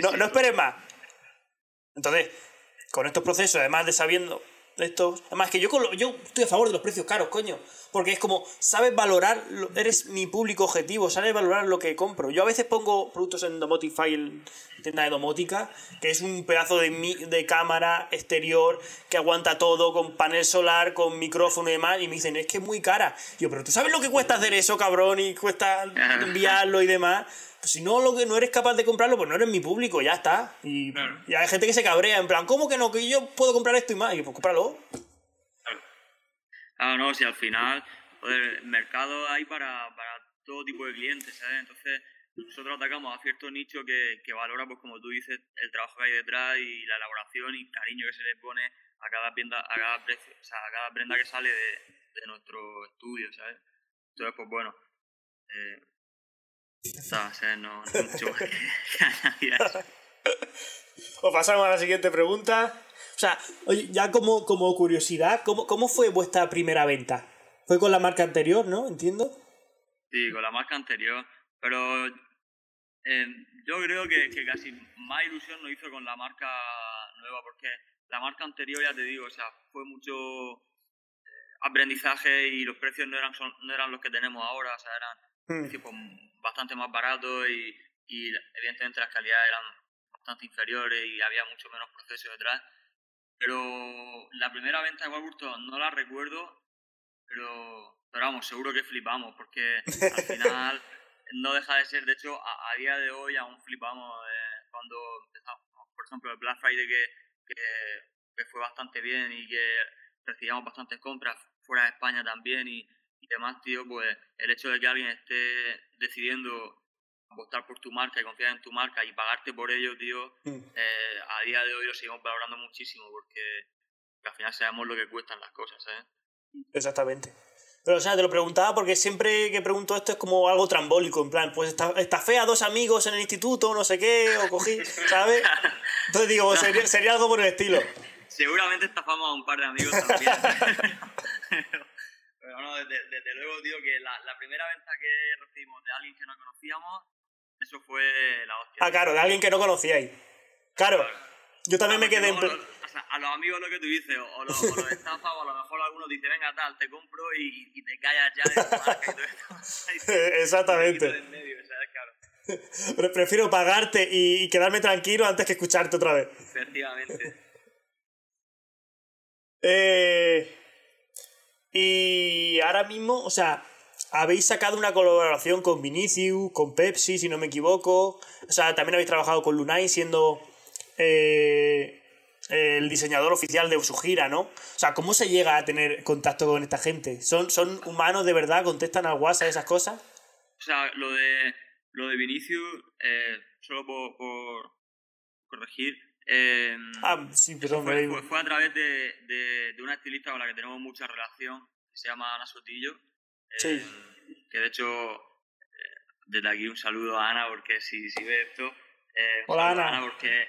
Speaker 1: no, no esperes más. Entonces, con estos procesos, además de sabiendo esto, además que yo, yo estoy a favor de los precios caros, coño. Porque es como, sabes valorar, eres mi público objetivo, sabes valorar lo que compro. Yo a veces pongo productos en Domotify, en tienda de domótica, que es un pedazo de, de cámara exterior que aguanta todo, con panel solar, con micrófono y demás, y me dicen, es que es muy cara. yo, pero tú sabes lo que cuesta hacer eso, cabrón, y cuesta enviarlo y demás. Pues si no, lo que no eres capaz de comprarlo, pues no eres mi público, ya está. Y, y hay gente que se cabrea, en plan, ¿cómo que no? Que yo puedo comprar esto y más. Y yo, pues cómpralo.
Speaker 2: Ah, no, si al final, el mercado hay para, para todo tipo de clientes, ¿sabes? Entonces, nosotros atacamos a cierto nicho que, que, valora, pues como tú dices, el trabajo que hay detrás y la elaboración y cariño que se le pone a cada prenda, a cada precio, o sea, a cada prenda que sale de, de nuestro estudio, ¿sabes? Entonces, pues bueno, eh, o no, no mucho más que,
Speaker 1: Os pasamos a la siguiente pregunta. O sea, oye, ya como, como curiosidad, ¿cómo, ¿cómo fue vuestra primera venta? ¿Fue con la marca anterior, no? ¿Entiendo?
Speaker 2: Sí, con la marca anterior. Pero eh, yo creo que, que, casi más ilusión nos hizo con la marca nueva, porque la marca anterior, ya te digo, o sea, fue mucho eh, aprendizaje y los precios no eran, no eran los que tenemos ahora, o sea, eran pues, bastante más baratos y, y evidentemente las calidades eran bastante inferiores y había mucho menos proceso detrás. Pero la primera venta de Warburton no la recuerdo, pero, pero vamos, seguro que flipamos, porque al final no deja de ser, de hecho, a, día de hoy aún flipamos eh, cuando empezamos, por ejemplo, el Black Friday que, que, fue bastante bien y que recibíamos bastantes compras fuera de España también y, y demás, tío, pues el hecho de que alguien esté decidiendo apostar por tu marca y confiar en tu marca y pagarte por ello, tío, mm. eh, a día de hoy lo seguimos valorando muchísimo porque, al final sabemos lo que cuestan las cosas, ¿eh?
Speaker 1: Exactamente. Pero, o sea, te lo preguntaba porque siempre que pregunto esto es como algo trambólico, en plan, pues está, está fea dos amigos en el instituto, no sé qué, o cogí, ¿sabes? Entonces digo, sería, sería algo por el estilo.
Speaker 2: seguramente estafamos a un par de amigos también. pero, no, desde, desde, luego, tío, que la, la, primera venta que recibimos de alguien que no conocíamos, eso fue la hostia.
Speaker 1: Ah, claro, de alguien que no conocíais. Claro, yo también me quedé en...
Speaker 2: O sea, a los amigos lo que tú dices, o, los, o los estafas, o a lo mejor algunos dicen, venga tal, te compro y, y te callas ya de tu marca y todo esto.
Speaker 1: Exactamente.
Speaker 2: Medio, ¿sabes? Claro.
Speaker 1: Pero prefiero pagarte y quedarme tranquilo antes que escucharte otra vez.
Speaker 2: Efectivamente.
Speaker 1: Eh, y ahora mismo, o sea, habéis sacado una colaboración con Vinicius, con Pepsi, si no me equivoco. O sea, también habéis trabajado con Lunay siendo eh, el diseñador oficial de su gira, ¿no? O sea, ¿cómo se llega a tener contacto con esta gente? ¿Son, son humanos de verdad? ¿Contestan al WhatsApp esas cosas?
Speaker 2: O sea, lo de lo de Vinicius, eh, solo por, por corregir, eh,
Speaker 1: ah, sí, perdón,
Speaker 2: fue, fue, fue, a través de, de, de, una estilista con la que tenemos mucha relación, que se llama Ana Sotillo. Eh,
Speaker 1: sí.
Speaker 2: Que de hecho, desde aquí un saludo a Ana, porque si, si ve esto.
Speaker 1: Hola Ana.
Speaker 2: Ana. Porque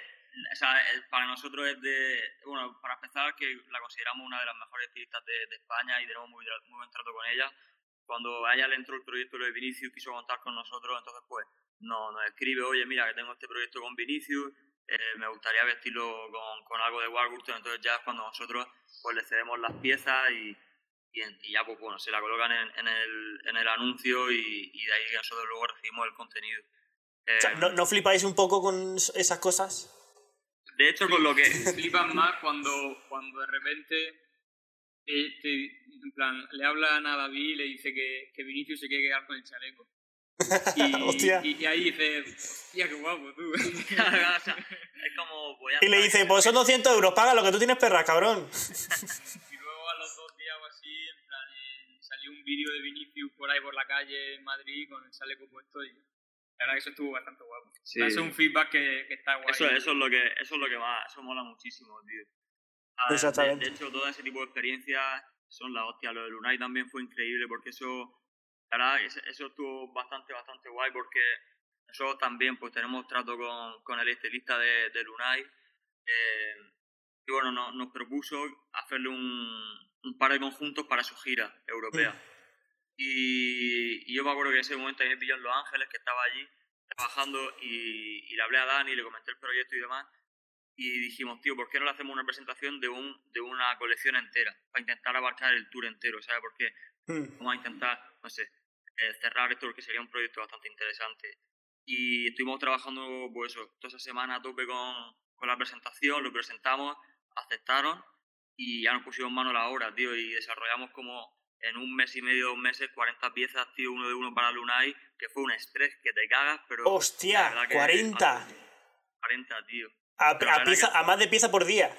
Speaker 2: o sea, para nosotros es de. Bueno, para empezar, que la consideramos una de las mejores estilistas de, de España y tenemos muy, muy buen trato con ella cuando a ella le entró el proyecto de Vinicius, quiso contar con nosotros, entonces pues nos, nos escribe, oye, mira, que tengo este proyecto con Vinicius, eh, me gustaría vestirlo con, con algo de Warburton, entonces ya es cuando nosotros pues le cedemos las piezas y, y, y ya pues bueno, se la colocan en, en, el, en el anuncio y, y, de ahí nosotros luego recibimos el contenido.
Speaker 1: Eh, o sea, ¿no, ¿no, flipáis un poco con esas cosas?
Speaker 2: De hecho, con lo que...
Speaker 3: Flipan más cuando, cuando de repente te, te, en plan, le hablan a David y le dice que, que Vinicius se quiere quedar con el chaleco. Y, y, y, ahí dice, hostia, qué guapo tú.
Speaker 2: es como, voy a
Speaker 1: y le dice, pues son 200 euros, paga lo que tú tienes perra, cabrón.
Speaker 3: y luego a los dos días o así, en plan, un vídeo de Vinicius por ahí por la calle en Madrid con el chaleco puesto y la verdad que eso estuvo bastante guapo. Sí. Eso es un feedback que, que está guay.
Speaker 2: Eso, eso, es lo que, eso es lo que más, eso mola muchísimo, tío.
Speaker 1: Exactamente.
Speaker 2: De, de, hecho, todo ese tipo de experiencias son la hostia. Lo de Lunay también fue increíble porque eso, la verdad, eso estuvo bastante, bastante guay porque nosotros también pues tenemos trato con, con el estilista de, de Lunay. Eh, y bueno, no, nos propuso hacerle un, un, par de conjuntos para su gira europea. Y, y, yo me acuerdo que en ese momento me pilló en Los Ángeles, que estaba allí trabajando y, y le hablé a Dani, le comenté el proyecto y demás y dijimos, tío, ¿por qué no le hacemos una presentación de, un, de una colección entera? Para intentar abarcar el tour entero, ¿sabes? Porque mm. vamos a intentar, no sé, eh, cerrar esto porque sería un proyecto bastante interesante. Y estuvimos trabajando, pues eso, toda esa semana a tope con, con la presentación, lo presentamos, aceptaron y ya nos pusimos mano a la obra, tío, y desarrollamos como en un mes y medio, dos meses, 40 piezas, tío, uno de uno para Lunay, que fue un estrés que te cagas, pero...
Speaker 1: ¡Hostia! Que, 40.
Speaker 2: 40, tío.
Speaker 1: A, a, pieza, a, más de pieza por día.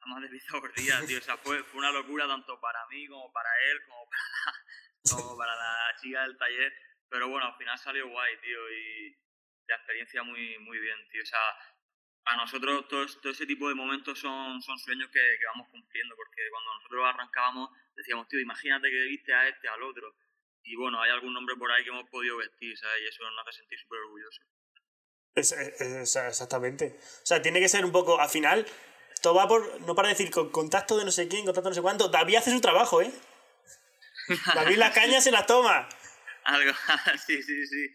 Speaker 2: A más de pieza por día, tío. O sea, fue, fue una locura tanto para mí como para él, como para, la, como para la chica del taller. Pero bueno, al final salió guay, tío. Y la experiencia muy, muy bien, tío. O sea, para nosotros todo, todo ese tipo de momentos son, son sueños que, que, vamos cumpliendo. Porque cuando nosotros arrancábamos, decíamos, tío, imagínate que viste a este, al otro. Y bueno, hay algún nombre por ahí que hemos podido vestir, ¿sabes? Y eso nos hace sentir súper orgullosos.
Speaker 1: Es, es, es, exactamente. O sea, tiene que ser un poco. Al final, todo va por. No para decir con contacto de no sé quién, contacto de no sé cuánto. David hace su trabajo, ¿eh? David la caña se la toma.
Speaker 2: Algo, sí, sí, sí.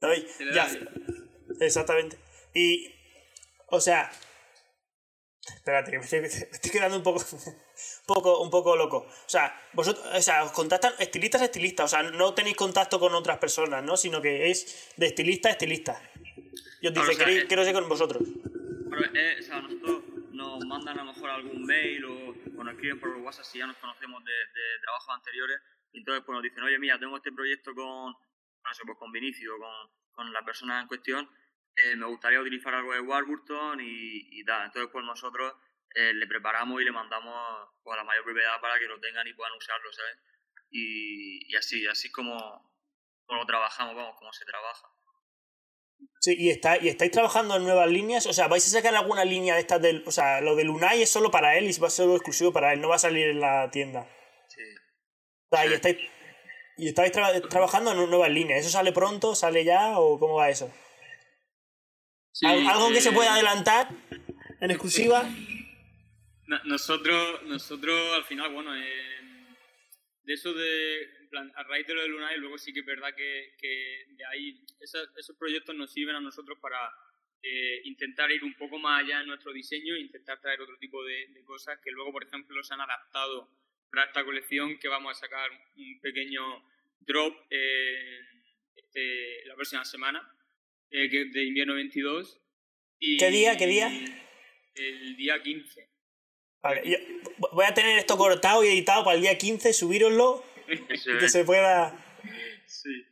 Speaker 1: David, ya. Exactamente. Y. O sea. Espérate, que me estoy, me estoy quedando un poco poco, un poco loco. O sea, vosotros, o sea, os contactan estilistas a estilistas, o sea, no tenéis contacto con otras personas, ¿no? Sino que es de estilista a estilista. Y os dice, o sea, eh, quiero ser con vosotros.
Speaker 2: Pero, eh, o sea, nosotros nos mandan a lo mejor algún mail o, o nos escriben por WhatsApp si ya nos conocemos de, de trabajos anteriores. Y entonces pues nos dicen, oye, mira, tengo este proyecto con, no sé, pues con Vinicio, con, con la persona en cuestión. Eh, me gustaría utilizar algo de Warburton y, y tal. Entonces, pues nosotros eh, le preparamos y le mandamos pues, a la mayor brevedad para que lo tengan y puedan usarlo, ¿sabes? Y, y así, así es como, como trabajamos, vamos, como se trabaja.
Speaker 1: Sí, y, está, y estáis trabajando en nuevas líneas, o sea, ¿vais a sacar alguna línea de estas del, o sea, lo de Lunay es solo para él y va a ser exclusivo para él, no va a salir en la tienda?
Speaker 2: Sí.
Speaker 1: O sea, y estáis, y estáis tra trabajando en nuevas líneas, ¿eso sale pronto, sale ya o cómo va eso?
Speaker 3: Sí,
Speaker 1: ¿Algo
Speaker 3: eh,
Speaker 1: que se pueda adelantar? en exclusiva.
Speaker 3: nosotros, nosotros al final, bueno, eh, de eso de, a raíz de lo de Lunay, luego sí que es verdad que, que de ahí esos proyectos nos sirven a nosotros para eh, intentar ir un poco más allá en nuestro diseño, intentar traer otro tipo de, cosas que luego, por ejemplo, se han adaptado para esta colección que vamos a sacar un pequeño drop este, la próxima semana, eh, de invierno 22. Y,
Speaker 1: ¿Qué día? ¿Qué día?
Speaker 3: El día 15.
Speaker 1: Vale, voy a tener esto cortado y editado para el día 15, subíroslo y que se pueda...
Speaker 3: Sí.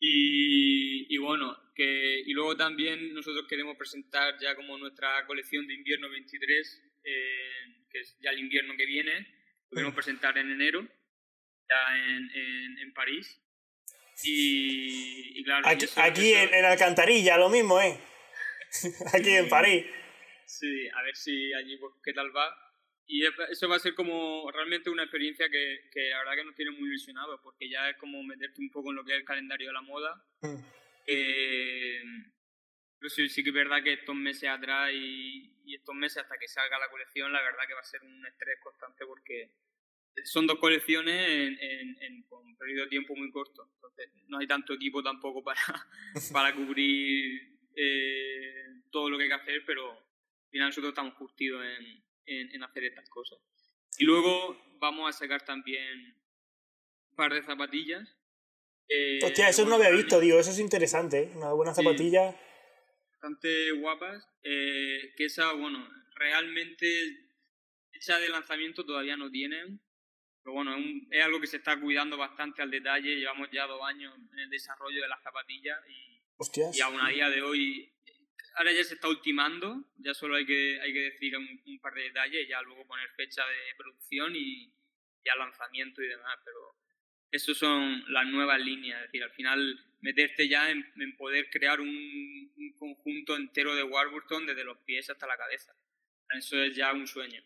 Speaker 3: Y, y, bueno, que, y luego también nosotros queremos presentar ya como nuestra colección de invierno 23, eh, que es ya el invierno que viene, lo queremos presentar en enero, ya en, en, en París. Y, y claro,
Speaker 1: aquí, en, en, Alcantarilla, lo mismo, ¿eh? aquí en París.
Speaker 3: Sí, a ver si allí pues, qué tal va. Y eso va a ser como realmente una experiencia que, que la verdad que nos tiene muy ilusionados, porque ya es como meterte un poco en lo que es el calendario de la moda. Mm. Eh, pero sí, sí, que es verdad que estos meses atrás y, y, estos meses hasta que salga la colección, la verdad que va a ser un estrés constante porque son dos colecciones en, en, en con un periodo de tiempo muy corto. Entonces no hay tanto equipo tampoco para, para cubrir eh, todo lo que hay que hacer, pero al final nosotros estamos curtidos en, en, hacer estas cosas. Y luego vamos a sacar también un par de zapatillas.
Speaker 1: Eh, Hostia, eso no había visto, digo, eso es interesante, ¿eh? una buena zapatilla.
Speaker 3: bastante guapas, eh, que esa, bueno, realmente esa de lanzamiento todavía no tienen, pero bueno, es, es, algo que se está cuidando bastante al detalle, llevamos ya dos años en el desarrollo de las zapatillas y, y aún a día de hoy ahora ya se está ultimando, ya solo hay que, hay que decir un, par de detalles, ya luego poner fecha de producción y ya lanzamiento y demás, pero eso son las nuevas líneas, es decir, al final meterte ya en, poder crear un, conjunto entero de Warburton desde los pies hasta la cabeza. Eso es ya un sueño.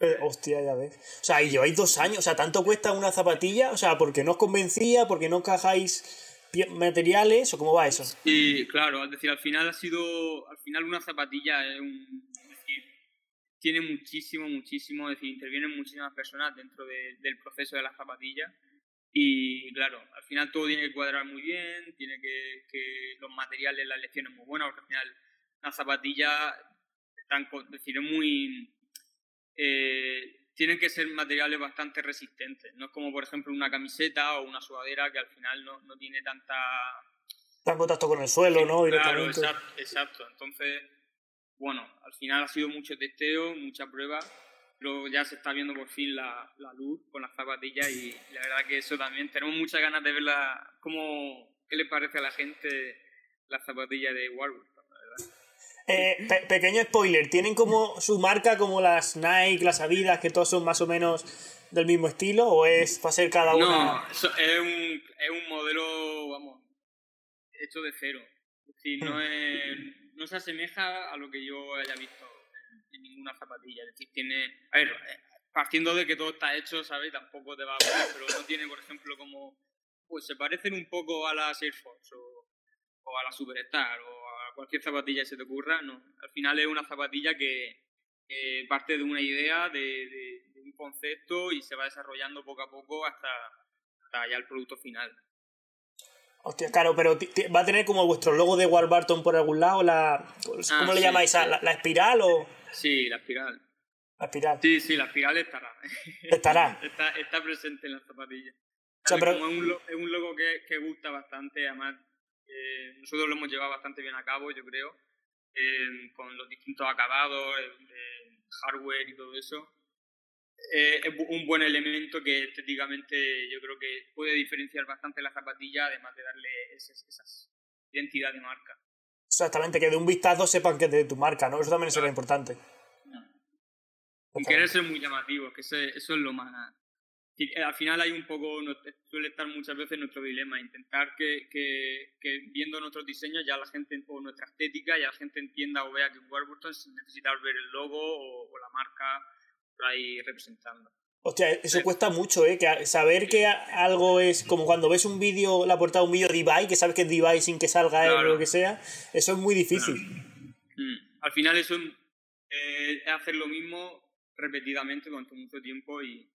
Speaker 1: Eh, hostia, ya ves. O sea, y lleváis dos años, o sea, ¿tanto cuesta una zapatilla? O sea, porque no os convencía, porque no encajáis materiales o cómo va eso?
Speaker 3: Sí, claro, es decir, al final ha sido, al final una zapatilla es un, tiene muchísimo, muchísimo, es decir, intervienen muchísimas personas dentro del proceso de la zapatilla y claro, al final todo tiene que cuadrar muy bien, tiene que, que los materiales, las lecciones muy buenas, porque al final la zapatilla están, es decir, es muy... Eh, tienen que ser materiales bastante resistentes. No es como, por ejemplo, una camiseta o una sudadera que al final no, no tiene tanta...
Speaker 1: Tan contacto con el suelo, ¿no?
Speaker 3: Claro, exacto, exacto. Entonces, bueno, al final ha sido mucho testeo, mucha prueba, pero ya se está viendo por fin la, la luz con las zapatillas y la verdad que eso también, tenemos muchas ganas de verla, cómo, qué le parece a la gente la zapatilla de Warwood.
Speaker 1: Eh, pequeño spoiler, ¿tienen como su marca como las Nike, las Adidas, que todos son más o menos del mismo estilo? ¿O es para ser cada uno?
Speaker 3: No, es, un, es un modelo, vamos, hecho de cero. Es decir, no, hmm. es, no se asemeja a lo que yo haya visto en, ninguna zapatilla. Es decir, tiene. A ver, partiendo de que todo está hecho, ¿sabes? Tampoco te va a poner, pero no tiene, por ejemplo, como. Pues se parecen un poco a las Air Force o, o a la Superstar o cualquier zapatilla que se te ocurra, no. Al final es una zapatilla que parte de una idea, de, un concepto y se va desarrollando poco a poco hasta, ya el producto final.
Speaker 1: Hostia, claro, pero ¿va a tener como vuestro logo de Warburton por algún lado? La, ah, ¿Cómo le llamáis? ¿La, ¿La, espiral o...?
Speaker 3: Sí, la espiral.
Speaker 1: La espiral.
Speaker 3: Sí, sí, la espiral estará.
Speaker 1: Estará.
Speaker 3: está, está presente en la zapatilla. es, un, es un logo que, que gusta bastante, además eh, nosotros lo hemos llevado bastante bien a cabo, yo creo, eh, con los distintos acabados, eh, hardware y todo eso. es un buen elemento que estéticamente yo creo que puede diferenciar bastante la zapatilla, además de darle esa identidad de marca.
Speaker 1: Exactamente, que de un vistazo sepan que es de tu marca, ¿no? Eso también es lo importante.
Speaker 3: Y querer ser muy llamativo, que eso es lo más, eh, al final hay un poco, suele estar muchas veces nuestro dilema, intentar que, que, que, viendo nuestros diseños ya la gente, o nuestra estética, ya la gente entienda o vea que es Warburton sin necesitar ver el logo o, la marca por ahí representando.
Speaker 1: Hostia, eso cuesta mucho, ¿eh? Que saber que algo es como cuando ves un vídeo, la portada de un vídeo de que sabes que es Device sin que salga él o lo que sea, eso es muy difícil.
Speaker 3: Mm. Al final eso eh, es hacer lo mismo repetidamente durante mucho tiempo y,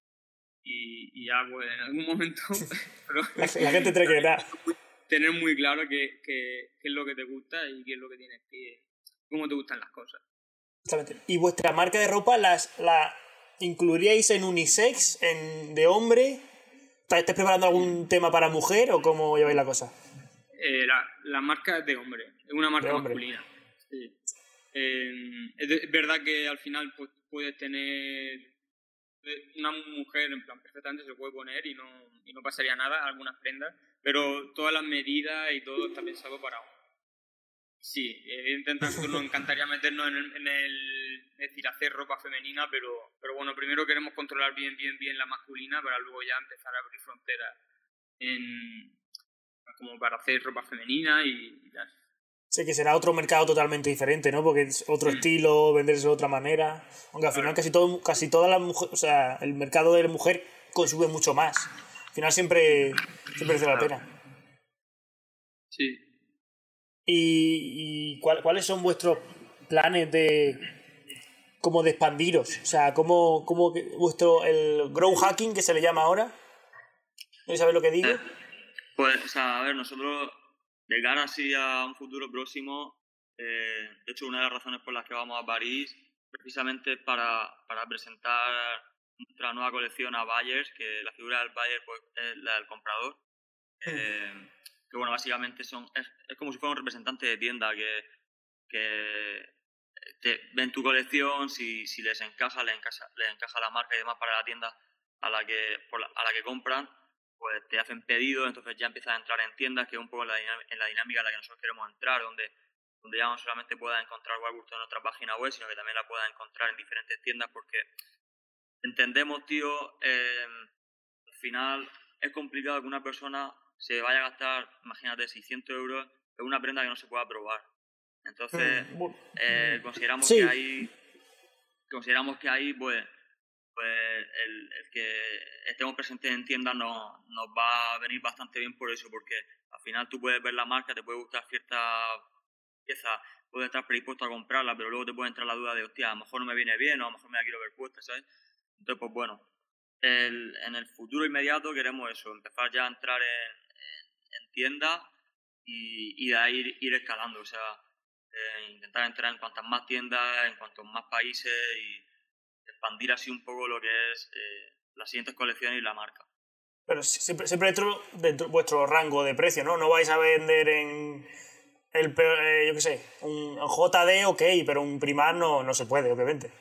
Speaker 3: y, ya, pues en algún momento.
Speaker 1: la, gente tiene que
Speaker 3: tener muy claro qué, qué, es lo que te gusta y qué es lo que tienes que. cómo te gustan las cosas.
Speaker 1: Exactamente. ¿Y vuestra marca de ropa las, la incluiríais en unisex, en de hombre? ¿Estás preparando algún tema para mujer o cómo lleváis la cosa?
Speaker 3: Eh, la, la, marca es de hombre, es una marca masculina. Sí. es, verdad que al final pues, puedes tener una mujer en plan perfectamente se puede poner y no, y no pasaría nada, algunas prendas, pero todas las medidas y todo está pensado para. Sí, evidentemente nos encantaría meternos en el, en el, decir, hacer ropa femenina, pero, pero bueno, primero queremos controlar bien, bien, bien la masculina para luego ya empezar a abrir fronteras en, como para hacer ropa femenina y, ya.
Speaker 1: Sí, que será otro mercado totalmente diferente, ¿no? Porque es otro estilo, venderse de otra manera. Aunque al final casi todo, casi todas las mujeres, o sea, el mercado de la mujer consume mucho más. Al final siempre, siempre merece la pena.
Speaker 3: Sí.
Speaker 1: ¿Y, y cuáles son vuestros planes de como de expandiros? O sea, ¿cómo, cómo vuestro el grow hacking que se le llama ahora? ¿No sabes lo que digo?
Speaker 2: Pues, o sea, a ver, nosotros de cara así a un futuro próximo, eh, de hecho, una de las razones por las que vamos a París, precisamente para, para presentar nuestra nueva colección a buyers, que la figura del buyer pues, es la del comprador. Eh, que bueno, básicamente son, es, es, como si fuera un representante de tienda que, que te, ven tu colección, si, si les encaja, les encaja, les encaja la marca y demás para la tienda a la que, a la que compran, pues te hacen pedidos, entonces ya empiezas a entrar en tiendas, que es un poco en la, en la dinámica en la que nosotros queremos entrar, donde, donde ya no solamente puedas encontrar Warburton en nuestra página web, sino que también la puedas encontrar en diferentes tiendas, porque entendemos, tío, eh, al final es complicado que una persona se vaya a gastar, imagínate, 600 euros en una prenda que no se pueda probar. Entonces, mm, eh, consideramos que ahí, consideramos que ahí, pues, pues el, que estemos presentes en tiendas nos, nos va a venir bastante bien por eso, porque al final tú puedes ver la marca, te puede gustar cierta pieza, puedes estar predispuesto a comprarla, pero luego te puede entrar la duda de, hostia, a lo mejor no me viene bien o a lo mejor me la quiero ver puesta, ¿sabes? Entonces, pues bueno, el, en el futuro inmediato queremos eso, empezar ya a entrar en, en, tiendas y, de ahí ir, escalando, o sea, eh, intentar entrar en cuantas más tiendas, en cuantos más países y expandir así un poco lo que es eh, las siguientes colecciones y la marca.
Speaker 1: Pero siempre, siempre dentro, de vuestro rango de precio, ¿no? No vais a vender en el eh, yo qué sé, un JD, ok, pero un primar no, no se puede, obviamente.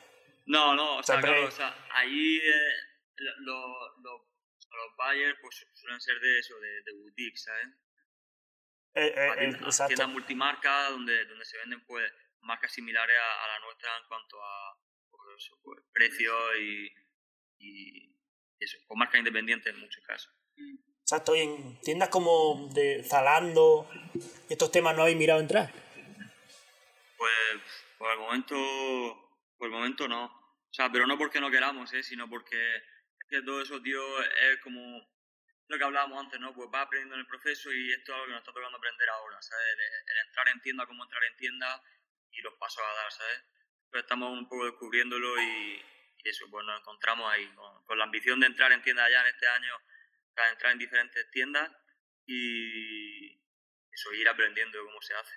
Speaker 2: No, no, o sea, claro, o sea ahí eh, los buyers pues, suelen ser de eso, de, de boutique, ¿sabes?
Speaker 1: Eh, eh,
Speaker 2: tiendas multimarca donde, donde se venden pues marcas similares a, a la nuestra en cuanto a pues, precio y, y eso, con marca independiente en muchos casos.
Speaker 1: Exacto, y en tiendas como de Zalando, estos temas no habéis mirado entrar.
Speaker 2: Pues por el momento, por el momento no. O sea, pero no porque no queramos, ¿eh? sino porque es que todo eso, tío, es como lo que hablábamos antes, ¿no? Pues va aprendiendo en el proceso y esto es algo que nos está tocando aprender ahora, ¿sabes? El, entrar en tienda, cómo entrar en tienda y los pasos a dar, ¿sabes? Pues estamos un poco descubriéndolo y, eso, pues nos encontramos ahí, con, la ambición de entrar en tiendas ya en este año, para entrar en diferentes tiendas y eso, ir aprendiendo cómo se hace.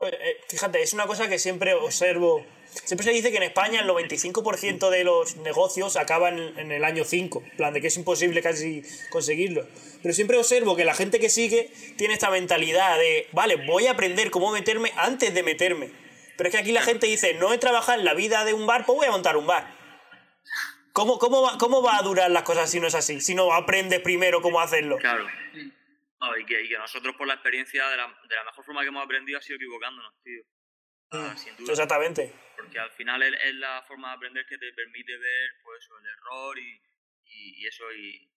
Speaker 1: Eh, fíjate, es una cosa que siempre observo. Siempre se dice que en España el 95% de los negocios acaban en el año 5, en plan de que es imposible casi conseguirlo. Pero siempre observo que la gente que sigue tiene esta mentalidad de, vale, voy a aprender cómo meterme antes de meterme. Pero es que aquí la gente dice, no he trabajado en la vida de un bar, pues voy a montar un bar. ¿Cómo, cómo, va, ¿Cómo va a durar las cosas si no es así? Si no aprendes primero cómo hacerlo.
Speaker 2: Claro. y, que, nosotros por la experiencia de la, de la, mejor forma que hemos aprendido ha sido equivocándonos, tío.
Speaker 1: Ah, mm, sin duda. Exactamente.
Speaker 2: Porque al final es, la forma de aprender que te permite ver pues, el error y, y, eso y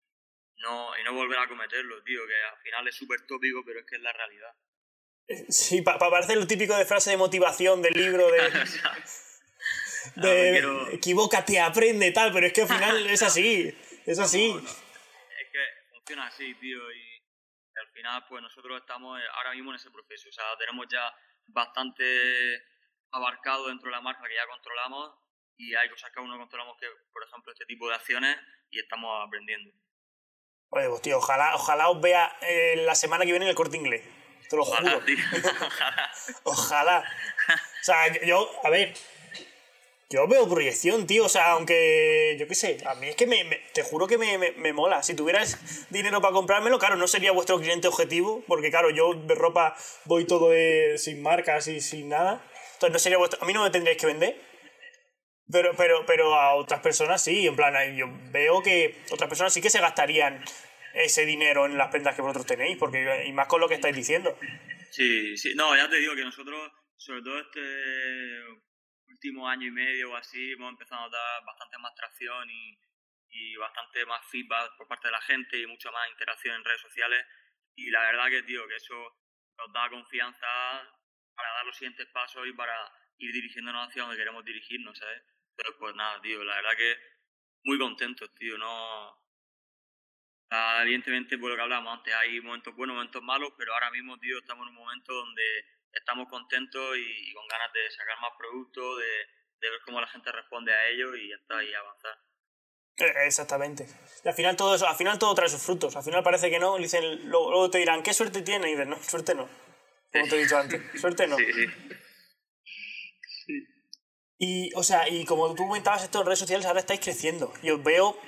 Speaker 2: no, y no volver a cometerlo, tío, que al final es súper tópico, pero es que es la realidad.
Speaker 1: Sí, para pa parecer lo típico de frase de motivación del libro de... de equivócate, aprende, tal, pero es que al final es así, es así.
Speaker 2: Es que funciona así, tío, y al final pues nosotros estamos ahora mismo en ese proceso, o sea, tenemos ya bastante abarcado dentro de la marca que ya controlamos y hay cosas que aún no controlamos que, por ejemplo, este tipo de acciones y estamos aprendiendo.
Speaker 1: Oye, pues tío, ojalá, ojalá os vea eh, la semana que viene en el corte inglés. Te lo
Speaker 2: Ojalá,
Speaker 1: juro.
Speaker 2: tío, ojalá.
Speaker 1: Ojalá. O sea, yo, a ver. Yo veo proyección, tío. O sea, aunque. Yo qué sé. A mí es que me, me- te juro que me, me- me mola. Si tuvieras dinero para comprármelo, claro, no sería vuestro cliente objetivo. Porque, claro, yo de ropa voy todo eh, sin marcas y sin nada. Entonces no sería vuestro. A mí no me tendríais que vender. Pero, pero, pero a otras personas sí. En plan, yo veo que otras personas sí que se gastarían ese dinero en las prendas que vosotros tenéis. Porque, y más con lo que estáis diciendo.
Speaker 2: Sí, sí, no, ya te digo que nosotros, sobre todo este último año y medio o así, hemos empezado a dar bastante más tracción y, y bastante más feedback por parte de la gente y mucha más interacción en redes sociales. Y la verdad que, tío, que eso nos da confianza para dar los siguientes pasos y para ir dirigiéndonos hacia donde queremos dirigirnos, ¿sabes? Pero pues nada, tío, la verdad que muy contentos, tío, no... Ah, evidentemente, por lo que hablábamos antes, hay momentos buenos, momentos malos, pero ahora mismo, tío, estamos en un momento donde estamos contentos y, y con ganas de sacar más productos, de, de ver cómo la gente responde a ello y está, y avanzar.
Speaker 1: Eh, Exactamente. Y al final todo eso, al final todo trae sus frutos. Al final parece que no, dicen, luego, luego te dirán, ¿qué suerte tiene? Y dices, no, suerte no. Como te he dicho antes, suerte no.
Speaker 2: Sí, sí.
Speaker 1: Y, o sea, y como tú comentabas esto en redes sociales, ahora estáis creciendo. Y os veo,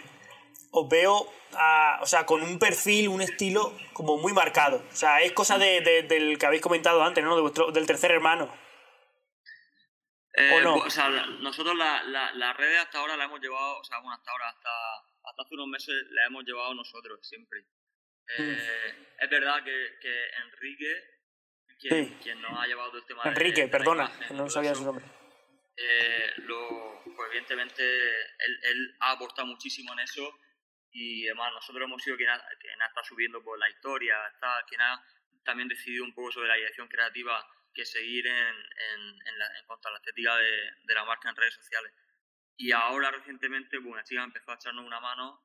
Speaker 1: os veo, ah, o sea, con un perfil, un estilo como muy marcado. O sea, es cosa de, de- del que habéis comentado antes, ¿no? De vuestro, del tercer hermano.
Speaker 2: Eh,
Speaker 1: no?
Speaker 2: o sea, la- nosotros la- la- las redes hasta ahora las hemos llevado, o sea, bueno, hasta ahora, hasta, hasta hace unos meses las hemos llevado nosotros siempre. Eh, Es verdad que, que Enrique, quien,
Speaker 1: Sí.
Speaker 2: quien nos ha llevado todo el tema de-
Speaker 1: Enrique,
Speaker 2: de la
Speaker 1: perdona,
Speaker 2: imagen
Speaker 1: no sabía su nombre.
Speaker 2: eh, lo, pues evidentemente él, él ha aportado muchísimo en eso y además nosotros hemos sido quien ha, quien ha estado subiendo por la historia, está, quien ha también decidido un poco sobre la dirección creativa que seguir en, en, en, la- en cuanto a la estética de, de la marca en redes sociales. Y ahora recientemente pues, una chica empezó a echarnos una mano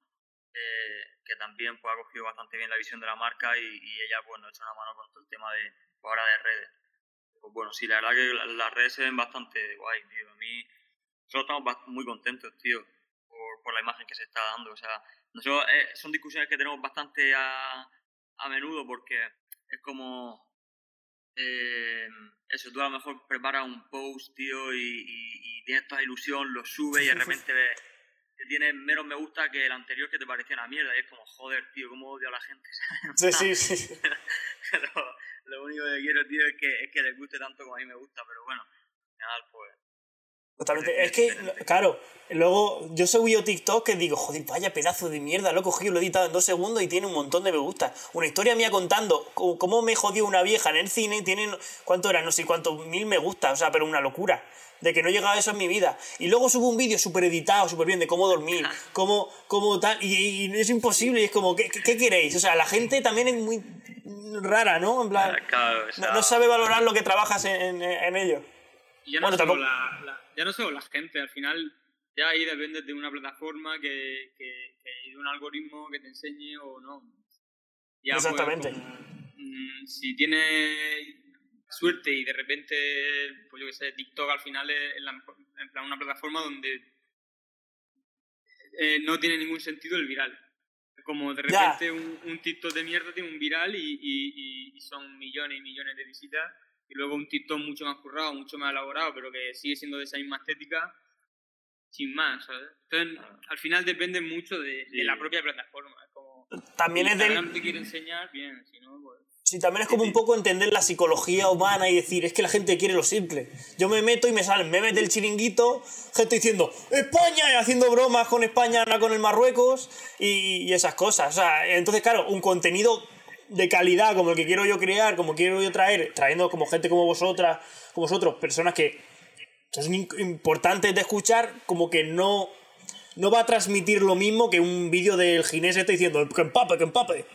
Speaker 2: eh, que también pues, ha cogido bastante bien la visión de la marca y, y ella pues, nos echa una mano con todo el tema de, pues, ahora de redes. Pues bueno, sí, la verdad que la- las redes se ven bastante guay, tío. A mí, nosotros estamos muy contentos, tío, por, por la imagen que se está dando. O sea, nosotros, eh, son discusiones que tenemos bastante a, a menudo porque es como. eh, eso, tú a lo mejor preparas un post, tío, y, y- y tienes toda ilusión, lo subes y de repente ves que tienes menos me gusta que el anterior que te parecía una mierda. Y es como, joder, tío, cómo odio a la gente.
Speaker 1: Sí, sí, sí.
Speaker 2: lo, lo único que quiero, tío, es que, es que les guste tanto como a mí me gusta, pero bueno, al final, pues.
Speaker 1: Totalmente. Es que, claro, luego yo subí a TikTok que digo, joder, vaya pedazo de mierda, lo he cogido, lo he editado en dos segundos y tiene un montón de me gusta. Una historia mía contando cómo me jodió una vieja en el cine, tiene, ¿cuánto era? No sé cuántos mil me gusta, o sea, pero una locura. De que no he llegado a eso en mi vida. Y luego subo un vídeo súper editado, súper bien, de cómo dormir, cómo, cómo tal. Y, y es imposible, y es como, ¿qué, qué- queréis? O sea, la gente también es muy rara, ¿no? En plan, no, no sabe valorar lo que trabajas en, en, en ello.
Speaker 3: Y ya no,
Speaker 1: Bueno, tampoco-
Speaker 3: la, la- ya no solo la gente, al final ya ahí depende de una plataforma que, que, que- de un algoritmo que te enseñe o no. Ya, pues,
Speaker 1: Exactamente.
Speaker 3: como, mm, si tienes suerte y de repente, pues yo que sé, TikTok al final es la en plan una plataforma donde eh, no tiene ningún sentido el viral. Como de repente un, un TikTok de mierda tiene un viral y, y- y- y son millones y millones de visitas y luego un TikTok mucho más currado, mucho más elaborado, pero que sigue siendo de esa misma estética, sin más, ¿sabes? Entonces, al final depende mucho de, de
Speaker 2: Sí.
Speaker 3: la propia plataforma. Es como,
Speaker 1: También
Speaker 3: si
Speaker 1: es del,
Speaker 3: te quiere enseñar, bien, si no, pues...
Speaker 1: Sí, también es como un poco entender la psicología humana y decir, es que la gente quiere lo simple. Yo me meto y me salen memes del chiringuito, gente diciendo, España, y haciendo bromas con España, con el Marruecos, y, y esas cosas. O sea, entonces, claro, un contenido de calidad como el que quiero yo crear, como quiero yo traer, trayendo como gente como vosotras, como vosotros, personas que, son importantes de escuchar, como que no, no va a transmitir lo mismo que un vídeo del ginés este diciendo, que empape, que empape.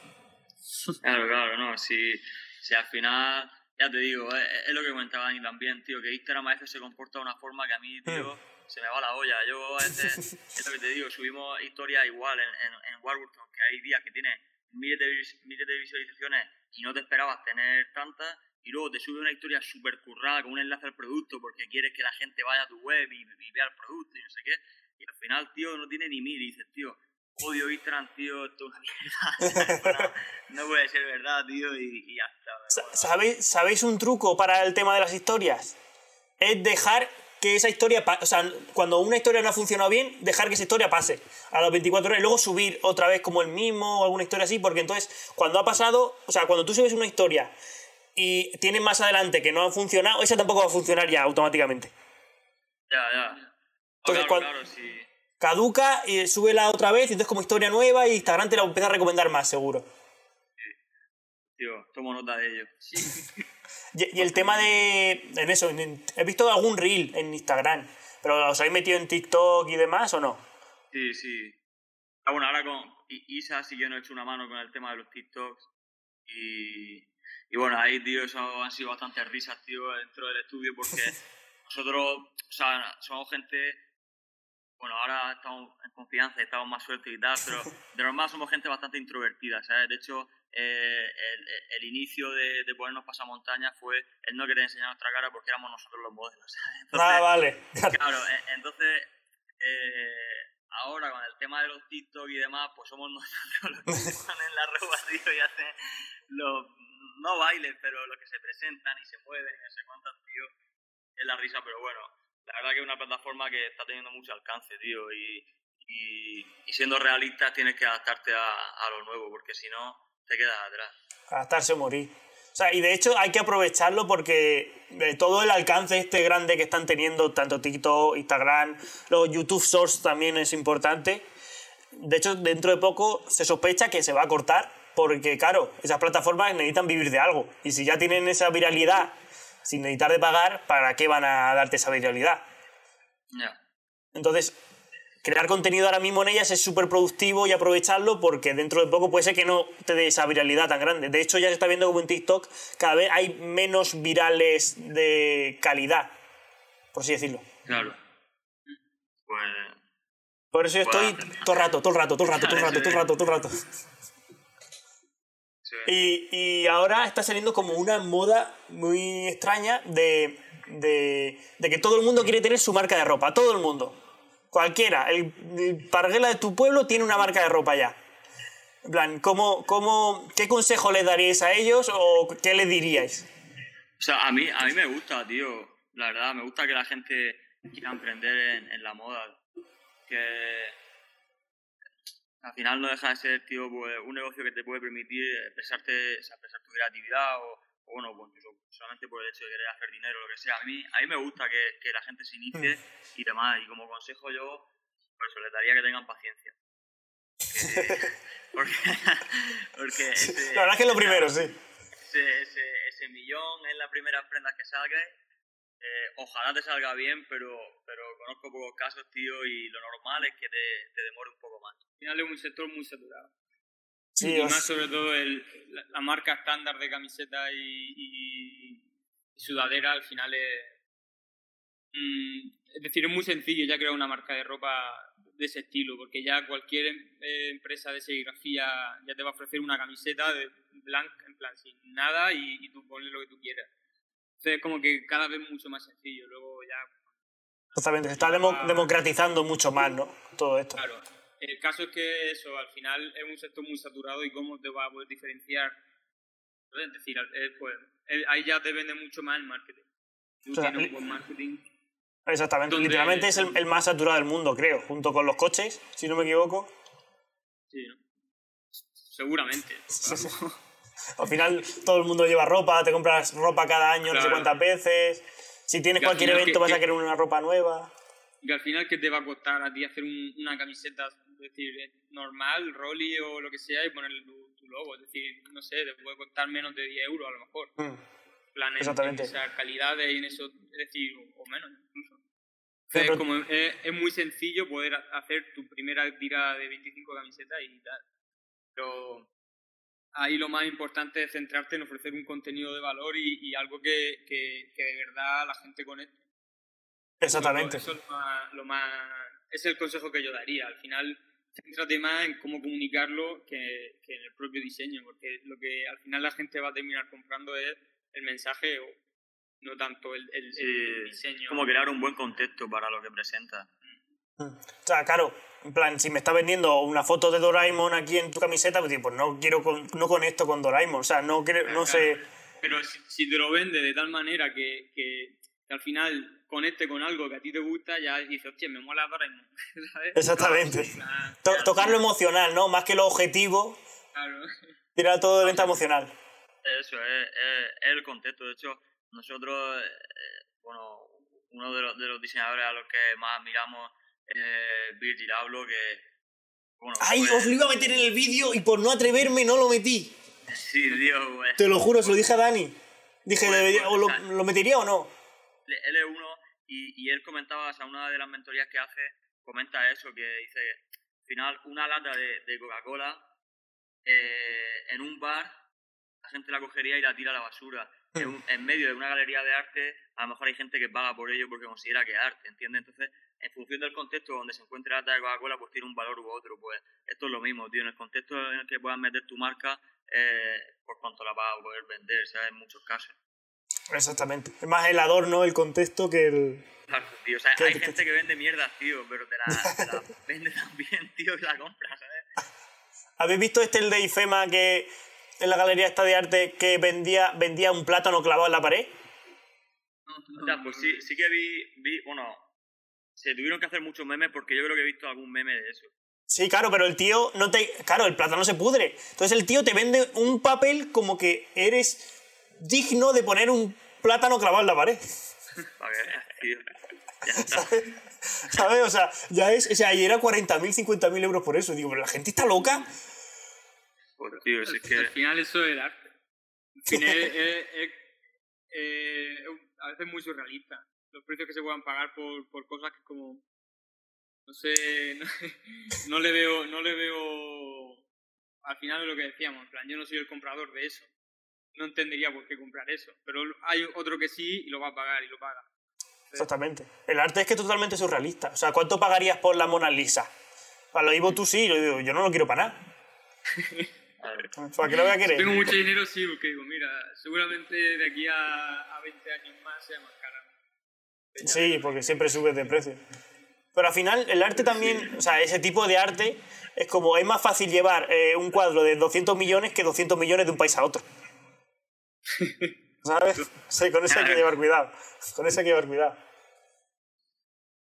Speaker 2: Claro, claro, no, si, si al final, ya te digo, es, es lo que comentaba Dani también, tío, que Instagram a veces se comporta de una forma que a mí, tío, se me va la olla. Yo a veces, es lo que te digo, subimos historias igual en, en, en Warburton, que hay días que tiene miles de, miles de visualizaciones y no te esperabas tener tantas, y luego te sube una historia súper currada con un enlace al producto porque quieres que la gente vaya a tu web y, y vea el producto y no sé qué. Y al final, tío, no tiene ni mil y dices, tío, odio Instagram, tío, esto es una mierda. no, no puede ser verdad, tío, y, y ya está. bueno.
Speaker 1: ¿Sabéis, ¿Sabéis un truco para el tema de las historias? Es dejar que esa historia, o sea, cuando una historia no ha funcionado bien, dejar que esa historia pase a las 24 horas y luego subir otra vez como el mismo o alguna historia así, porque entonces cuando ha pasado, o sea, cuando tú subes una historia y tienes más adelante que no ha funcionado, esa tampoco va a funcionar ya automáticamente.
Speaker 2: Ya, ya.
Speaker 1: Entonces,
Speaker 2: claro,
Speaker 1: cuando-
Speaker 2: claro, sí.
Speaker 1: Caduca y súbela otra vez y entonces como historia nueva y Instagram te la empieza a recomendar más, seguro.
Speaker 2: Tío, tomo nota de ello.
Speaker 1: Y, y el tema de. En eso, en- en- he visto algún reel en Instagram, pero ¿os habéis metido en TikTok y demás o no?
Speaker 2: Sí, sí. Ah, bueno, ahora con Isa sí que nos ha hecho una mano con el tema de los TikToks. Y, y bueno, ahí, tío, eso han sido bastantes risas, tío, dentro del estudio, porque nosotros, o sea, somos gente. Bueno, ahora estamos en confianza y estamos más sueltos y tal, pero de normal somos gente bastante introvertida, ¿sabes? De hecho, eh, el, el inicio de, de ponernos pasamontañas fue el no querer enseñar nuestra cara porque éramos nosotros los modelos. Entonces,
Speaker 1: Ah, vale.
Speaker 2: Claro, e- entonces, eh, ahora con el tema de los TikTok y demás, pues somos nosotros los que se ponen la ropa, tío, y hacen los, no bailes, pero los que se presentan y se mueven y no sé cuántas, tío, es la risa, pero bueno, la verdad que es una plataforma que está teniendo mucho alcance, tío, y, y, y siendo realistas tienes que adaptarte a, a lo nuevo, porque si no, te quedas atrás.
Speaker 1: Adaptarse o morir. O sea, y de hecho hay que aprovecharlo porque de todo el alcance este grande que están teniendo, tanto TikTok, Instagram, los YouTube Shorts también es importante. De hecho, dentro de poco se sospecha que se va a cortar porque, claro, esas plataformas necesitan vivir de algo. Y si ya tienen esa viralidad sin necesitar de pagar, ¿para qué van a darte esa viralidad?
Speaker 2: Ya.
Speaker 1: Entonces, crear contenido ahora mismo en ellas es súper productivo y aprovecharlo porque dentro de poco puede ser que no te dé esa viralidad tan grande. De hecho, ya se está viendo como en TikTok cada vez hay menos virales de calidad, por así decirlo.
Speaker 2: Claro. Pues
Speaker 1: Por eso yo estoy todo el rato, todo el rato, todo el rato, todo el rato, todo el rato, todo el rato. Y, y ahora está saliendo como una moda muy extraña de, de, de que todo el mundo quiere tener su marca de ropa, todo el mundo. Cualquiera, el, el parguela de tu pueblo tiene una marca de ropa ya. En plan, ¿cómo, cómo, ¿qué consejo les daríais a ellos o qué les diríais?
Speaker 2: O sea, a mí, a mí me gusta, tío. La verdad, me gusta que la gente quiera emprender en, la moda. Que al final no deja de ser, tío, pues, un negocio que te puede permitir expresarte, expresar tu creatividad o, o bueno, pues, solamente por el hecho de querer hacer dinero o lo que sea. A mí, a mí me gusta que, que la gente se inicie y demás. Y como consejo yo, por eso les daría que tengan paciencia. Porque, porque ese-
Speaker 1: La verdad es que es lo primero, sí.
Speaker 2: ese, ese, ese millón en las primeras prendas que salgas, eh, ojalá te salga bien, pero, pero conozco pocos casos, tío, y lo normal es que te, te demore un poco más.
Speaker 3: Al final es un sector muy saturado.
Speaker 1: Sí,
Speaker 3: y más sobre todo el, la, la marca estándar de camiseta y, y- y sudadera al final es... mm, es decir, es muy sencillo ya crear una marca de ropa de ese estilo, porque ya cualquier em- eh, empresa de serigrafía ya te va a ofrecer una camiseta de blanca, en plan, sin nada, y, y tú pones lo que tú quieras. Entonces es como que cada vez mucho más sencillo. Luego ya
Speaker 1: Justamente, se está demo- democratizando mucho más, ¿no? Todo esto.
Speaker 3: Claro. El caso es que eso, al final es un sector muy saturado y cómo te va a poder diferenciar. Es decir, eh, pues, eh, ahí ya te vende mucho más el marketing. Tú
Speaker 1: O sea,
Speaker 3: tienes
Speaker 1: el-
Speaker 3: un buen marketing.
Speaker 1: Exactamente.
Speaker 3: Donde-
Speaker 1: Literalmente es el, el más saturado del mundo, creo, junto con los coches, si no me equivoco.
Speaker 3: Sí, ¿no? Seguramente.
Speaker 1: Al final todo el mundo lleva ropa, te compras ropa cada año no sé cuántas veces. Si tienes cualquier evento
Speaker 3: que-
Speaker 1: vas a
Speaker 3: que-
Speaker 1: querer una ropa nueva.
Speaker 3: Y al final, ¿qué te va a costar a ti hacer un- una camiseta, es decir, eh, normal, rolly o lo que sea, y ponerle tu, tu logo? Es decir, no sé, te puede costar menos de 10 euros a lo mejor.
Speaker 1: Mm.
Speaker 3: Plan, en-
Speaker 1: Exactamente.
Speaker 3: En esa calidad y en eso, es decir, o, o menos incluso. Entonces,
Speaker 1: pero-
Speaker 3: como es, es muy sencillo poder ha- hacer tu primera tirada de 25 camisetas y tal. Pero ahí lo más importante es centrarte en ofrecer un contenido de valor y, y algo que, que, que de verdad la gente conecte.
Speaker 1: Exactamente.
Speaker 3: Eso es lo más, lo más- es el consejo que yo daría. Al final, céntrate más en cómo comunicarlo que, que en el propio diseño, porque lo que al final la gente va a terminar comprando es el mensaje o no tanto el, el- el
Speaker 2: Sí,
Speaker 3: diseño.
Speaker 2: como crear un buen contexto para lo que presenta.
Speaker 1: O sea, claro, en plan, si me está vendiendo una foto de Doraemon aquí en tu camiseta, pues, pues no quiero con- no conecto con Doraemon. O sea, no, creo, no sé.
Speaker 3: Pero si, si te lo vende de tal manera que, que, que al final conecte con algo que a ti te gusta, ya dices, hostia, me mola Doraemon. ¿sabes?
Speaker 1: Exactamente.
Speaker 3: O sea,
Speaker 1: To- tocar lo emocional, ¿no? Más que lo objetivo,
Speaker 3: claro.
Speaker 1: tirar todo de venta emocional.
Speaker 2: Eso es, es- es el contexto. De hecho, nosotros, eh, bueno, uno de los, de los diseñadores a los que más miramos es Virgil Abloh, que, bueno,
Speaker 1: ¡Ay,
Speaker 2: pues,
Speaker 1: os lo iba a meter en el vídeo y por no atreverme no lo metí!
Speaker 2: sí, tío, pues,
Speaker 1: Te lo juro, se lo dije a Dani. Dije,
Speaker 2: Pues,
Speaker 1: ¿debería-
Speaker 2: pues,
Speaker 1: lo metería o no?
Speaker 2: Él es uno y, y él comentaba, o una de las mentorías que hace, comenta eso, que dice, al final, una lata de, Coca-Cola eh, en un bar, la gente la cogería y la tira a la basura. En, medio de una galería de arte, a lo mejor hay gente que paga por ello porque considera que es arte, ¿entiendes? Entonces, en función del contexto donde se encuentre la lata de Coca-Cola, pues tiene un valor u otro. Pues esto es lo mismo, tío. En el contexto en el que puedas meter tu marca, eh, por cuánto la vas a poder vender, ¿sabes? En muchos casos.
Speaker 1: Exactamente. Es más el adorno, el contexto que el.
Speaker 2: Claro, tío, o sea,
Speaker 1: ¿Qué-
Speaker 2: hay gente que vende mierda, tío, pero te la, te la vende también, tío, y la compra, ¿sabes?
Speaker 1: ¿Habéis visto este el de IFEMA que en la galería esta de arte que vendía, vendía un plátano clavado en la pared?
Speaker 2: O sea, pues sí, sí que vi, vi, bueno, se tuvieron que hacer muchos memes porque yo creo que he visto algún meme de eso.
Speaker 1: Sí, claro, pero el tío no te. Claro, el plátano se pudre. Entonces el tío te vende un papel como que eres digno de poner un plátano clavado en la pared.
Speaker 2: Ya está.
Speaker 1: ¿Sabes? O sea, ya es. O sea, y era 40.000, 50.000 euros por eso. Digo, pero la gente está loca.
Speaker 2: Tío, si es que...
Speaker 3: Al final eso es el arte. Al final es, es- es- a veces muy surrealista. Los precios que se puedan pagar por, por cosas que como... No sé, no, no le veo... No le veo... Al final es lo que decíamos, en plan, yo no soy el comprador de eso. No entendería por qué comprar eso. Pero hay otro que sí y lo va a pagar y lo paga.
Speaker 1: Exactamente. El arte es que es totalmente surrealista. O sea, ¿cuánto pagarías por la Mona Lisa? Para lo Ivo tú sí, yo digo, yo no lo quiero para nada. ¿Para qué lo voy a querer?
Speaker 3: Tengo mucho dinero, sí, porque digo, mira, seguramente de aquí a, a 20 años más sea más cara.
Speaker 1: Sí, porque siempre sube de precio. Pero al final, el arte también, o sea, ese tipo de arte es como, es más fácil llevar eh, un cuadro de 200 millones que 200 millones de un país a otro. ¿Sabes? Sí, con eso hay que llevar cuidado. Con eso hay que llevar cuidado.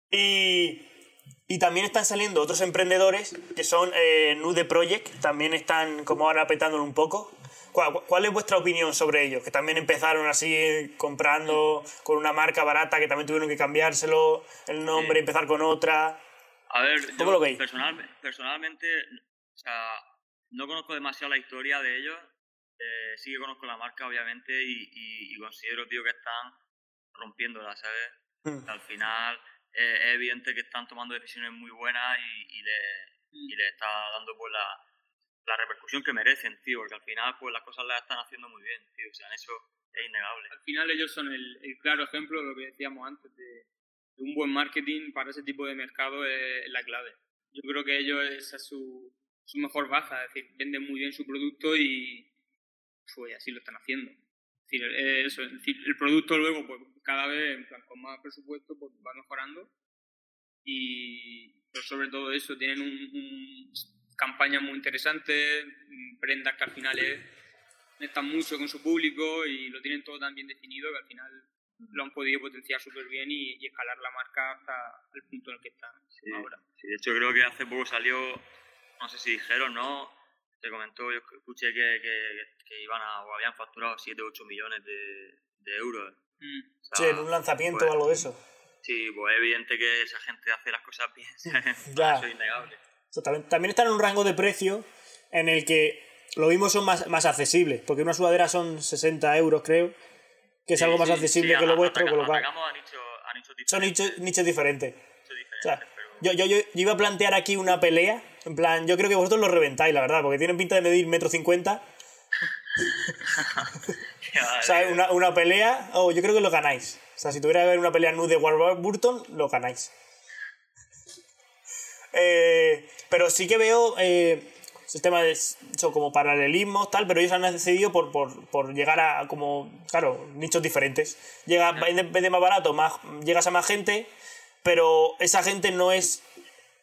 Speaker 1: Y, y también están saliendo otros emprendedores que son eh, Nude Project, también están como ahora petándolo un poco. ¿Cuál, cuál es vuestra opinión sobre ellos? Que también empezaron así eh, comprando con una marca barata que también tuvieron que cambiárselo el nombre,
Speaker 2: Sí.
Speaker 1: empezar con otra.
Speaker 2: A ver,
Speaker 1: ¿Cómo
Speaker 2: yo
Speaker 1: lo veis?
Speaker 2: personal- personalmente, o sea, no conozco demasiado la historia de ellos. Eh, sí que conozco la marca, obviamente, y, y- y considero, tío, que están rompiéndola, ¿sabes?
Speaker 1: Mm.
Speaker 2: Al final eh, es evidente que están tomando decisiones muy buenas y, y le, y le está dando pues la, la repercusión que merecen, tío, porque al final pues las cosas las están haciendo muy bien, tío, o sea, en eso es innegable.
Speaker 3: Al final ellos son el, el claro ejemplo de lo que decíamos antes, de, de un buen marketing para ese tipo de mercado es la clave. Yo creo que ellos esa es su, su mejor baza, es decir, venden muy bien su producto y pues así lo están haciendo. Es decir, eh, eso, es decir, el producto luego pues cada vez en plan, con más presupuesto pues, va mejorando y pero sobre todo eso, tienen un, un- campañas muy interesantes, prendas que al final es conectan mucho con su público y lo tienen todo tan bien definido que al final lo han podido potenciar súper bien y, y escalar la marca hasta el punto en el que están
Speaker 2: Sí,
Speaker 3: ahora.
Speaker 2: sí, de hecho creo que hace poco salió, no sé si dijeron, ¿no? Se comentó, yo escuché que, que, que iban a, o habían facturado 7 o 8 millones de, de euros.
Speaker 3: Mm.
Speaker 2: O sea,
Speaker 1: Sí, en un lanzamiento
Speaker 2: pues,
Speaker 1: o algo de eso.
Speaker 2: Sí, pues es evidente que esa gente hace las cosas bien.
Speaker 1: Ya.
Speaker 2: Eso es innegable.
Speaker 1: Exactamente. También están en un rango de precio en el que lo mismo son más, más accesibles, porque una sudadera son 60 euros, creo, que es
Speaker 2: Sí,
Speaker 1: algo más
Speaker 2: sí,
Speaker 1: accesible
Speaker 2: sí,
Speaker 1: que lo vuestro,
Speaker 2: ataca-
Speaker 1: con lo
Speaker 2: a nichos, a nichos
Speaker 1: son
Speaker 2: diferentes,
Speaker 1: nichos, nichos diferentes. O sea,
Speaker 2: pero...
Speaker 1: yo, yo, yo iba a plantear aquí una pelea, en plan, yo creo que vosotros lo reventáis, la verdad, porque tienen pinta de medir metro cincuenta. O sea, una, una pelea, o yo creo que lo ganáis. O sea, si tuviera que haber una pelea nude de Warburton, lo ganáis. Eh, pero sí que veo. eh, sistemas como paralelismos, tal, pero ellos han decidido por, por, por llegar a como, claro, nichos diferentes. Llega, en vez de más barato, más, llegas a más gente, pero esa gente no es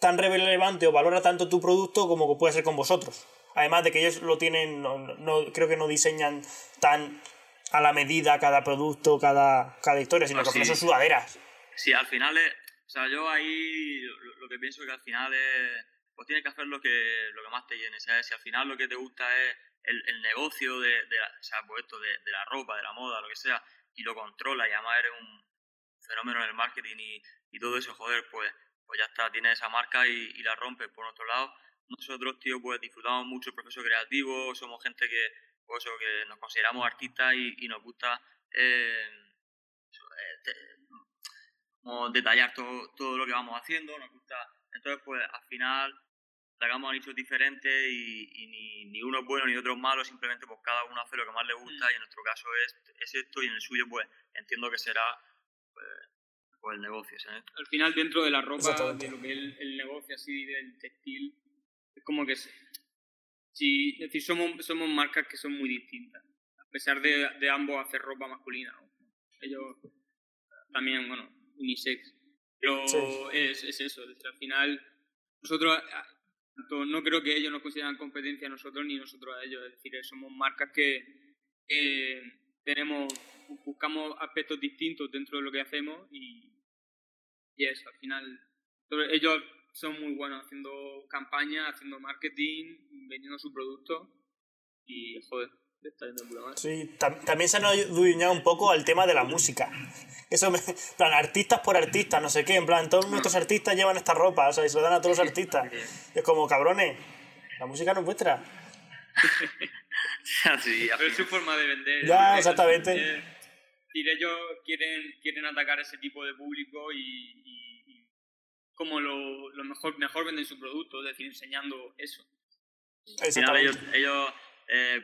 Speaker 1: tan relevante o valora tanto tu producto como puede ser con vosotros. Además de que ellos lo tienen, no, no- creo que no diseñan tan a la medida cada producto, cada, cada historia, sino
Speaker 2: Ah,
Speaker 1: que al final
Speaker 2: sí.
Speaker 1: son sudaderas.
Speaker 2: Sí, al final es. O sea, yo ahí lo, lo que pienso que al final es. Pues tienes que hacer lo que, lo que más te llene, ¿sabes? Si al final lo que te gusta es el, el negocio de, de la, o sea, pues esto, de, de la ropa, de la moda, lo que sea, y lo controla y además eres un fenómeno en el marketing y, y todo eso, joder, pues, pues ya está, tienes esa marca y, y la rompes. Por otro lado, nosotros, tío, pues disfrutamos mucho el proceso creativo, somos gente que, pues eso, que nos consideramos artistas y, y nos gusta eh, eso, eh, te- como detallar todo, todo lo que vamos haciendo, nos gusta. Entonces, pues al final sacamos a nichos diferentes y, y ni, ni uno es bueno ni otro es malo, simplemente pues cada uno hace lo que más le gusta y en nuestro caso es, es esto y en el suyo pues entiendo que será pues, pues el negocio, ¿sabes?
Speaker 3: Al final, dentro de la ropa, de lo que es el, el negocio así del textil, es como que. Si, es decir, somos, somos marcas que son muy distintas. A pesar de, de ambos hacer ropa masculina. ¿no? Ellos también, bueno, unisex. Pero
Speaker 1: Sí.
Speaker 3: es, es eso. es decir, al final, nosotros. tanto No creo que ellos nos consideran competencia a nosotros ni nosotros a ellos. Es decir, somos marcas que, que tenemos. Buscamos aspectos distintos dentro de lo que hacemos y, y eso, al final, ellos son muy buenos haciendo campañas, haciendo marketing, vendiendo su producto y, joder, está yendo madre.
Speaker 1: Sí, tam- también se han adueñado un poco al tema de la música. Eso, me, en plan, artistas por artistas, no sé qué, en plan, todos nuestros artistas llevan esta ropa, o sea, y se lo dan a todos los artistas. Es como, cabrones, la música no es vuestra.
Speaker 2: sí, al
Speaker 3: Pero es su forma de vender.
Speaker 1: Ya, exactamente.
Speaker 3: Y ellos quieren, quieren atacar ese tipo de público y, y- y como lo, lo mejor, mejor venden su producto, es decir, enseñando eso.
Speaker 2: Al final ellos, ellos eh,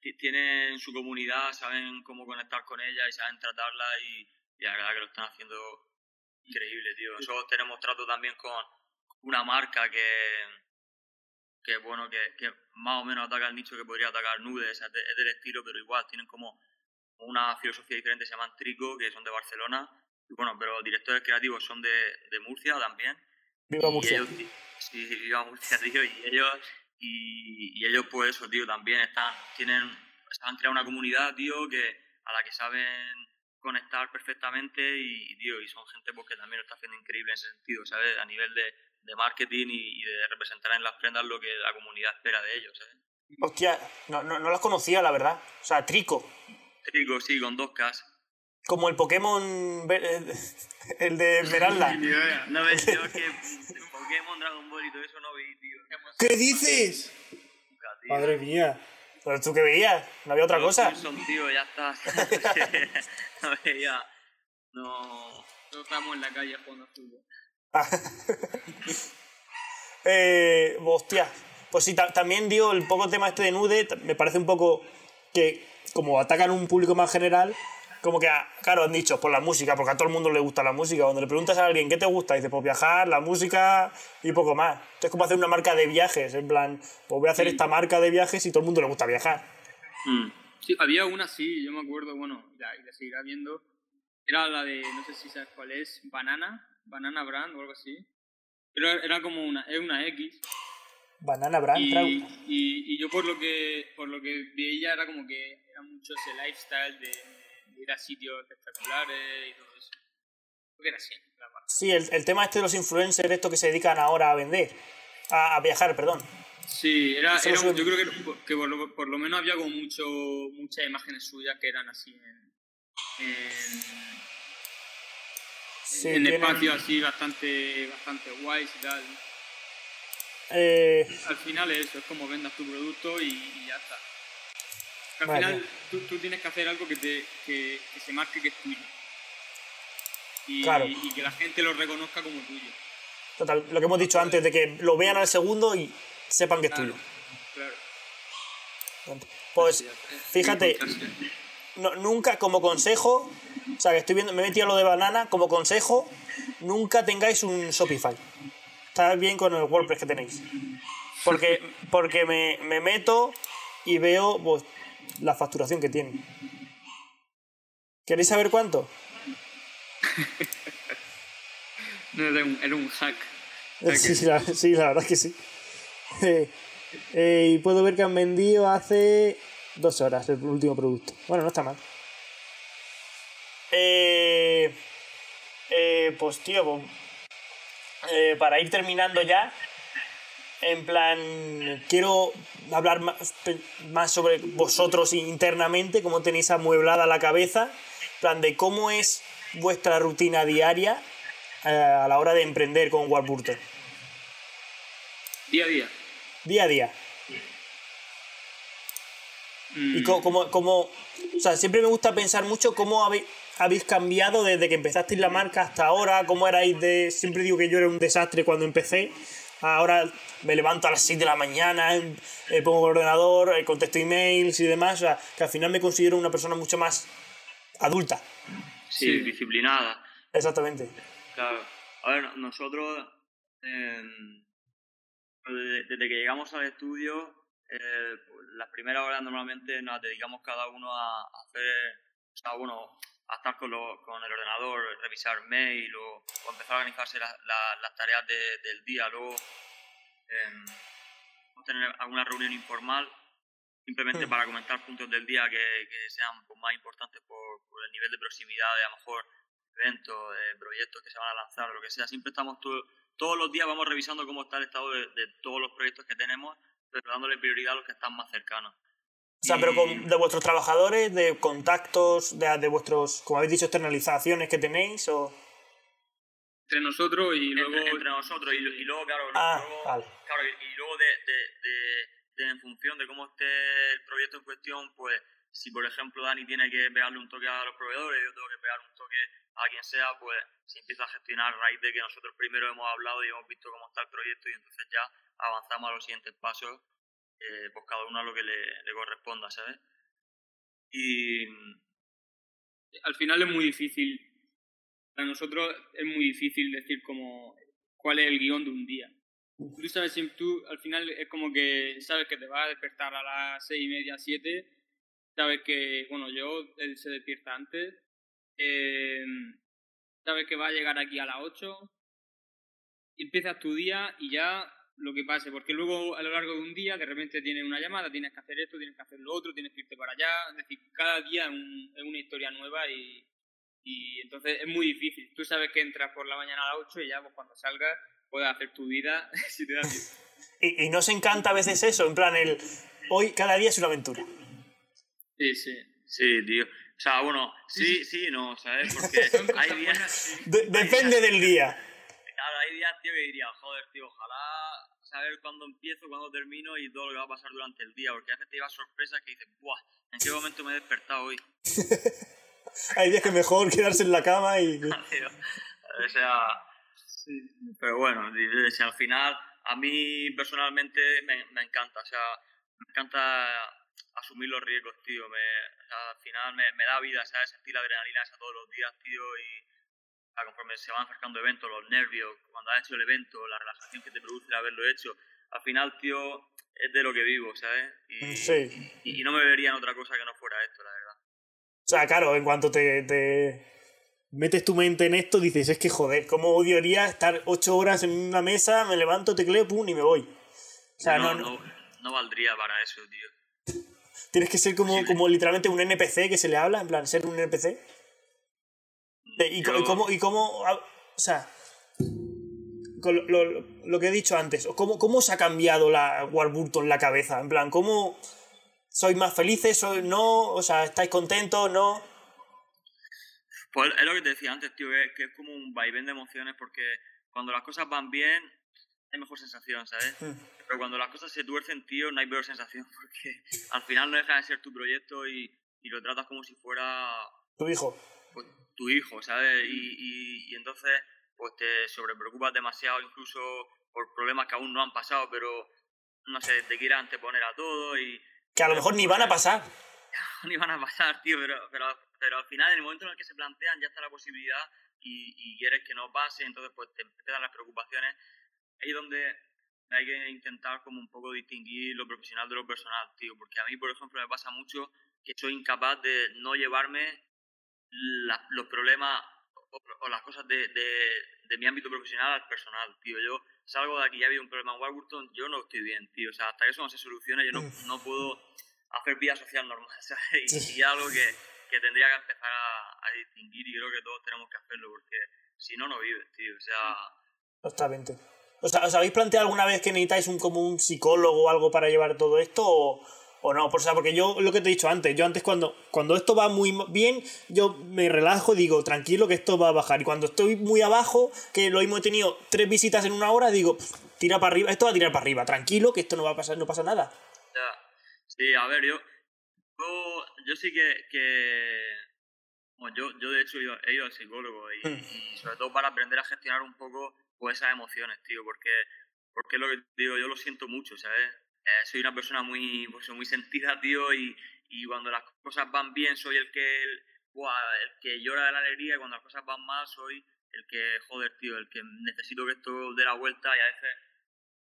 Speaker 2: ti- tienen su comunidad, saben cómo conectar con ella y saben tratarla y, y la verdad que lo están haciendo increíble, tío. Nosotros tenemos trato también con una marca que, que bueno, que, que más o menos ataca el nicho que podría atacar Nude, o sea, es, de- es del estilo, pero igual tienen como una filosofía diferente, se llaman Trico, que son de Barcelona. Y bueno, pero los directores creativos son de, de Murcia también.
Speaker 1: Viva Murcia.
Speaker 2: ellos, sí, viva Murcia, tío. Y ellos, y, y ellos pues eso, tío, también están, tienen, han creado una comunidad, tío, que a la que saben conectar perfectamente y, tío, y son gente pues, que también lo está haciendo increíble en ese sentido, ¿sabes? A nivel de, de marketing y, y de representar en las prendas lo que la comunidad espera de ellos, ¿sabes?
Speaker 1: Hostia, no, no, no las conocía, la verdad. O sea, Trico.
Speaker 2: Trico, sí, con dos Ks.
Speaker 1: Como el Pokémon, eh, el de Esmeralda.
Speaker 2: No ves, yo es que Pokémon, Dragon Ball y todo eso no vi, tío.
Speaker 1: ¿Qué dices?
Speaker 2: Nunca, tío.
Speaker 1: Madre mía. ¿Pero tú qué veías? ¿No había otra
Speaker 2: Los
Speaker 1: cosa?
Speaker 2: Simpson, tío, ya está. no veía. No.
Speaker 3: Nosotros estamos en la calle jugando fútbol.
Speaker 1: Eh, hostia. Pues sí, ta- también dio el poco tema este de Nude, me parece un poco que como atacan un público más general, como que, a- claro, han dicho, por la música, porque a todo el mundo le gusta la música. Cuando le preguntas a alguien qué te gusta, dice, pues viajar, la música y poco más. Entonces es como hacer una marca de viajes, en plan, pues voy a hacer esta marca de viajes y todo el mundo le gusta viajar.
Speaker 2: Mm.
Speaker 3: Sí, había una sí, yo me acuerdo, bueno, y la, seguirá viendo. Era la de, no sé si sabes cuál es, Banana, Banana Brand o algo así. Pero era como una, es una X.
Speaker 1: Banana Brand,
Speaker 3: Y, y, y yo por lo que por lo que veía era como que era mucho ese lifestyle de, de ir a sitios espectaculares y todo eso. Creo que era así, la.
Speaker 1: Sí, el, el tema este de los influencers, esto que se dedican ahora a vender, a, a viajar, perdón.
Speaker 3: Sí, era, era- yo creo que, que por, lo, por lo menos había como mucho, muchas imágenes suyas que eran así en, en,
Speaker 1: Sí,
Speaker 3: en
Speaker 1: tienen-
Speaker 3: espacios así bastante, bastante guays y tal.
Speaker 1: eh,
Speaker 3: Al final es eso, es como vendas tu producto y, y ya está. Al
Speaker 1: Vale.
Speaker 3: final tú, tú tienes que hacer algo que, te, que, que se marque que es tuyo. Y,
Speaker 1: Claro.
Speaker 3: y que la gente lo reconozca como tuyo.
Speaker 1: total, lo que hemos dicho antes, de que lo vean al segundo y sepan que es
Speaker 3: Claro,
Speaker 1: tuyo.
Speaker 3: claro.
Speaker 1: Pues fíjate, no- nunca como consejo, o sea que estoy viendo, me he metido a lo de banana, como consejo, nunca tengáis un Shopify. Está bien con el WordPress que tenéis. Porque, porque me, me meto y veo pues, la facturación que tiene. ¿Queréis saber cuánto?
Speaker 3: No, era un, era un hack.
Speaker 1: Sí, sí, la, sí, la verdad es que sí. Eh, eh, y puedo ver que han vendido hace dos horas el último producto. Bueno, no está mal. Eh, eh, pues tío, pues, eh, para ir terminando ya, en plan, quiero hablar más, más sobre vosotros internamente, cómo tenéis amueblada la cabeza, en plan de cómo es vuestra rutina diaria eh, a la hora de emprender con Warburton.
Speaker 3: Día a día.
Speaker 1: Día a día. Y
Speaker 3: Mm,
Speaker 1: co- como, como, o sea, siempre me gusta pensar mucho cómo habéis, habéis cambiado desde que empezasteis la marca hasta ahora, cómo erais de... Siempre digo que yo era un desastre cuando empecé, ahora me levanto a las 6 de la mañana, eh, pongo el ordenador, eh, contesto emails y demás, o sea, que al final me considero una persona mucho más adulta.
Speaker 2: Sí,
Speaker 3: Sí.
Speaker 2: disciplinada.
Speaker 1: Exactamente.
Speaker 2: Claro. A ver, nosotros, eh, desde, que llegamos al estudio, eh, pues, las primeras horas normalmente nos dedicamos cada uno a, hacer, o sea, bueno, estar con, lo- con el ordenador, revisar mail o, o empezar a organizarse la- la- las tareas de- del día. Luego, eh, tener alguna reunión informal simplemente
Speaker 1: Hmm.
Speaker 2: para comentar puntos del día que, que sean pues, más importantes por, por el nivel de proximidad de a lo mejor eventos, de proyectos que se van a lanzar o lo que sea. Siempre estamos todo- todos los días vamos revisando cómo está el estado de, de todos los proyectos que tenemos, pero dándole prioridad a los que están más cercanos.
Speaker 1: O sea, pero con, de vuestros trabajadores, de contactos, de, de vuestros, como habéis dicho, externalizaciones que tenéis o...
Speaker 3: Entre nosotros y luego.
Speaker 2: entre, entre nosotros y, y luego, claro,
Speaker 1: Ah,
Speaker 2: luego-
Speaker 1: vale.
Speaker 2: Claro, y, y luego de, de- de- de en función de cómo esté el proyecto en cuestión, pues si por ejemplo Dani tiene que pegarle un toque a los proveedores, yo tengo que pegar un toque a quien sea, pues se empieza a gestionar a raíz de que nosotros primero hemos hablado y hemos visto cómo está el proyecto y entonces ya avanzamos a los siguientes pasos, eh, pues cada uno a lo que le, le corresponda, ¿sabes? Y
Speaker 3: al final es muy difícil. Para nosotros es muy difícil decir como cuál es el guion de un día. Tú sabes, si tú al final es como que sabes que te vas a despertar a las seis y media, siete. Sabes que, bueno, yo él se despierta antes. eh, sabes que va a llegar aquí a las ocho. Empiezas tu día y ya lo que pase, porque luego a lo largo de un día de repente tienes una llamada, tienes que hacer esto, tienes que hacer lo otro, tienes que irte para allá, es decir, cada día es, un- es una historia nueva y, y entonces es muy difícil. Tú sabes que entras por la mañana a las 8 y ya pues, cuando salgas puedes hacer tu vida si te da tiempo.
Speaker 1: Y, y nos encanta a veces eso, en plan, el hoy cada día es una aventura.
Speaker 3: Sí, sí.
Speaker 2: sí, tío. O sea, bueno, sí, sí, no, ¿sabes? Porque hay días...
Speaker 1: De- depende del día.
Speaker 2: Claro, hay días, tío, que diría, joder, tío, ojalá saber cuándo empiezo, cuándo termino y todo lo que va a pasar durante el día, porque a veces te llevas sorpresas que dices, ¡buah! ¿En qué momento me he despertado hoy?
Speaker 1: Hay días que mejor quedarse en la cama y...
Speaker 2: O sea, pero bueno, si al final, a mí personalmente me, me encanta, o sea, me encanta asumir los riesgos, tío, me, o sea, al final me, me da vida, ¿sabes? Sentir la adrenalina esa todos los días, tío, y sea, conforme se van acercando eventos, los nervios, cuando has hecho el evento, la relajación que te produce el haberlo hecho, al final, tío, es de lo que vivo, ¿sabes? Y,
Speaker 1: Sí.
Speaker 2: y, y no me vería en otra cosa que no fuera esto, la verdad.
Speaker 1: O sea, claro, en cuanto te, te metes tu mente en esto, dices, es que joder, ¿cómo odiaría estar ocho horas en una mesa, me levanto, tecleo, pum, y me voy? O sea, no,
Speaker 2: no,
Speaker 1: no-
Speaker 2: no, valdría para eso, tío.
Speaker 1: tienes que ser como, como literalmente un NPC que se le habla, en plan, ser un NPC. ¿Y,
Speaker 2: Yo-
Speaker 1: cómo, y cómo, o sea, con lo, lo- lo que he dicho antes, ¿cómo, cómo os ha cambiado la Warburton la cabeza? En plan, ¿cómo sois más felices? ¿Sois no? O sea, ¿estáis contentos? ¿No?
Speaker 2: Pues es lo que te decía antes, tío, que, que es como un vaivén de emociones porque cuando las cosas van bien hay mejor sensación, ¿sabes?
Speaker 1: Mm.
Speaker 2: Pero cuando las cosas se tuercen, tío, no hay peor sensación porque al final no deja de ser tu proyecto y, y lo tratas como si fuera
Speaker 1: Tu hijo.
Speaker 2: Pues, tu hijo, ¿sabes? Y, y, y entonces pues te sobrepreocupas demasiado incluso por problemas que aún no han pasado, pero no sé, te quieres anteponer a todo y
Speaker 1: Que a lo mejor ni van a pasar.
Speaker 2: ni van a pasar, tío, pero, pero, pero al final, en el momento en el que se plantean, ya está la posibilidad y, y quieres que no pase, entonces pues te, dan las preocupaciones. Ahí es donde hay que intentar como un poco distinguir lo profesional de lo personal, tío, porque a mí, por ejemplo, me pasa mucho que soy incapaz de no llevarme los problemas o, las cosas de, de, mi ámbito profesional al personal, tío. Yo salgo de aquí y ha habido un problema en Warburton, yo no estoy bien, tío. O sea, hasta que eso no se solucione, yo no, no puedo hacer vida social normal, ¿sabes? Y, y algo que, que, tendría que empezar a, a, distinguir y creo que todos tenemos que hacerlo, porque si no, no vives, tío. O sea...
Speaker 1: Totalmente. ¿Os, ¿Os habéis planteado alguna vez que necesitáis un, como un psicólogo o algo para llevar todo esto? O, o no, por, o sea, porque yo lo que te he dicho antes, yo antes cuando, cuando esto va muy bien, yo me relajo y digo, tranquilo que esto va a bajar. Y cuando estoy muy abajo, que lo mismo he tenido tres visitas en una hora, digo, tira para arriba, esto va a tirar para arriba, tranquilo que esto no va a pasar, no pasa nada.
Speaker 2: Ya. Sí, a ver, yo, yo, sí que, que bueno, yo, yo de hecho he ido al psicólogo y, hmm. y, sobre todo para aprender a gestionar un poco pues, esas emociones, tío, porque, porque lo que digo, yo lo siento mucho, ¿sabes? Eh, soy una persona muy, pues, muy sentida, tío, y, y, cuando las cosas van bien soy el que, el, el que llora de la alegría y cuando las cosas van mal soy el que, joder, tío, el que necesito que esto dé la vuelta y a veces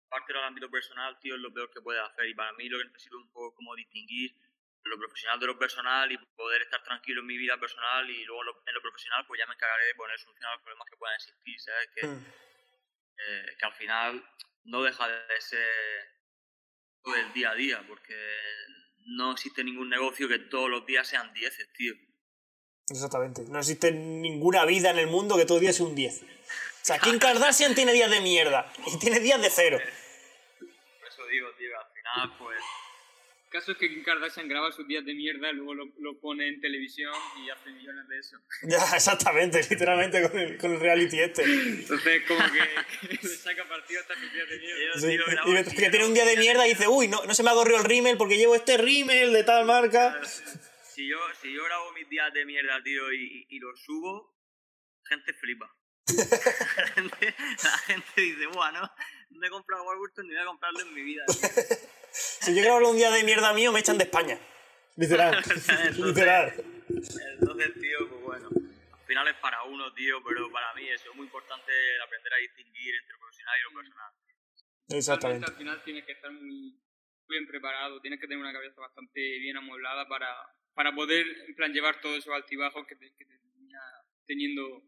Speaker 2: parte del ámbito personal, tío, es lo peor que puedes hacer y para mí lo que necesito es un poco como distinguir lo profesional de lo personal y poder estar tranquilo en mi vida personal y luego en lo profesional pues ya me encargaré de poner solución a los problemas que puedan existir, ¿sabes? Que, mm. eh, que al final no deja de ser del día a día, porque no existe ningún negocio que todos los días sean 10, tío.
Speaker 1: Exactamente. No existe ninguna vida en el mundo que todos los días sea un 10. O sea, Kim Kardashian tiene días de mierda y tiene días de cero.
Speaker 2: Por eso digo, tío, al final, pues
Speaker 3: caso es que Kim Kardashian graba sus días de mierda, luego lo, lo, pone en televisión y hace millones de eso.
Speaker 1: Ya, exactamente, literalmente con el, con el reality este.
Speaker 3: Entonces, como que, le saca partido hasta sus días de mierda.
Speaker 1: Sí, y que tiene un día de mierda y dice, uy, no, no se me ha corrido el rímel porque llevo este rímel de tal marca.
Speaker 2: Si yo, si yo grabo mis días de mierda, tío, y, y, los subo, gente flipa. la, gente, la gente dice, bueno, no he comprado Warburton ni voy a comprarlo en mi vida.
Speaker 1: Si yo grabo un día de mierda mío, me echan de España. Literal. entonces, Literal.
Speaker 2: Entonces, tío, pues bueno. Al final es para uno, tío, pero para mí eso es muy importante aprender a distinguir entre lo profesional y lo personal.
Speaker 1: Exactamente.
Speaker 3: Al final tienes que estar muy bien preparado, tienes que tener una cabeza bastante bien amueblada para, para poder, en plan, llevar todos esos altibajos que, te, que termina teniendo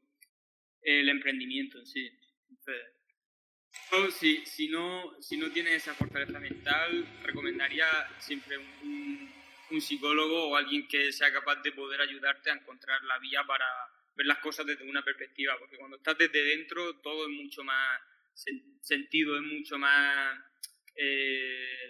Speaker 3: el emprendimiento en sí. Entonces, si, si, no, si no tienes esa fortaleza mental, recomendaría siempre un, un, psicólogo o alguien que sea capaz de poder ayudarte a encontrar la vía para ver las cosas desde una perspectiva, porque cuando estás desde dentro todo es mucho más sentido, es mucho más... Eh,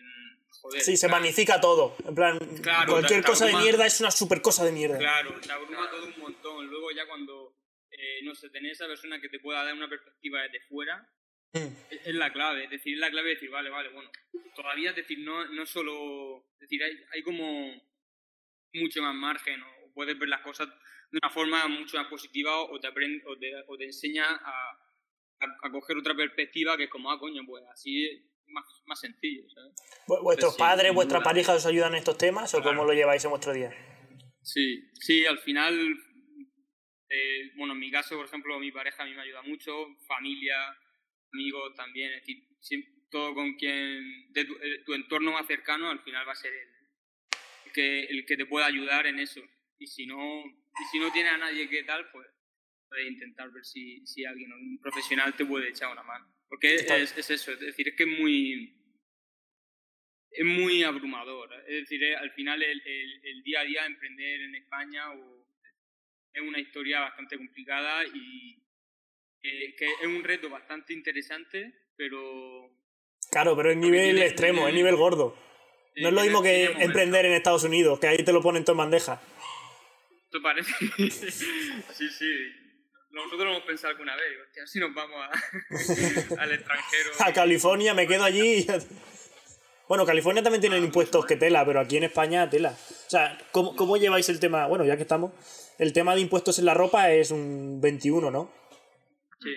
Speaker 1: joder, sí, se magnifica todo. En plan, cualquier cosa de mierda es una super cosa de mierda.
Speaker 3: Claro, te abruma todo un montón. Luego ya cuando, eh, no sé, tenés esa persona que te pueda dar una perspectiva desde fuera. Es la clave, es decir, la clave es decir, vale, vale, bueno, todavía es decir, no, no solo, es decir, hay, hay como mucho más margen, o puedes ver las cosas de una forma mucho más positiva, o te, aprende, o te, o te enseña a, a, coger otra perspectiva que es como, ah, coño, pues así es más, más sencillo, ¿sabes?
Speaker 1: ¿Vuestros padres, vuestra pareja os ayudan en estos temas, o cómo lo lleváis en vuestro día?
Speaker 3: Sí, sí, al final, eh, bueno, en mi caso, por ejemplo, mi pareja a mí me ayuda mucho, familia, amigos también, es decir, todo con quien, de eh, tu, entorno más cercano al final va a ser el que, el que te pueda ayudar en eso. Y si no, y si no tiene a nadie que tal, pues puedes intentar ver si, si alguien, un profesional te puede echar una mano. Porque es, es, eso, es decir, es que es muy es muy abrumador. Es decir, al final el, el, el, día a día emprender en España o, es una historia bastante complicada y, que es un reto bastante interesante, pero...
Speaker 1: Claro, pero es nivel extremo, es nivel gordo. No es lo mismo que emprender en Estados Unidos, que ahí te lo ponen todo en bandeja.
Speaker 3: ¿Te parece? sí, sí. Nosotros lo hemos pensado alguna vez. Hostia, si nos vamos a, al extranjero.
Speaker 1: a California, me quedo allí. bueno, California también tiene impuestos que tela, pero aquí en España tela. O sea, ¿cómo, ¿cómo lleváis el tema? Bueno, ya que estamos, el tema de impuestos en la ropa es un 21, ¿no?
Speaker 3: Sí.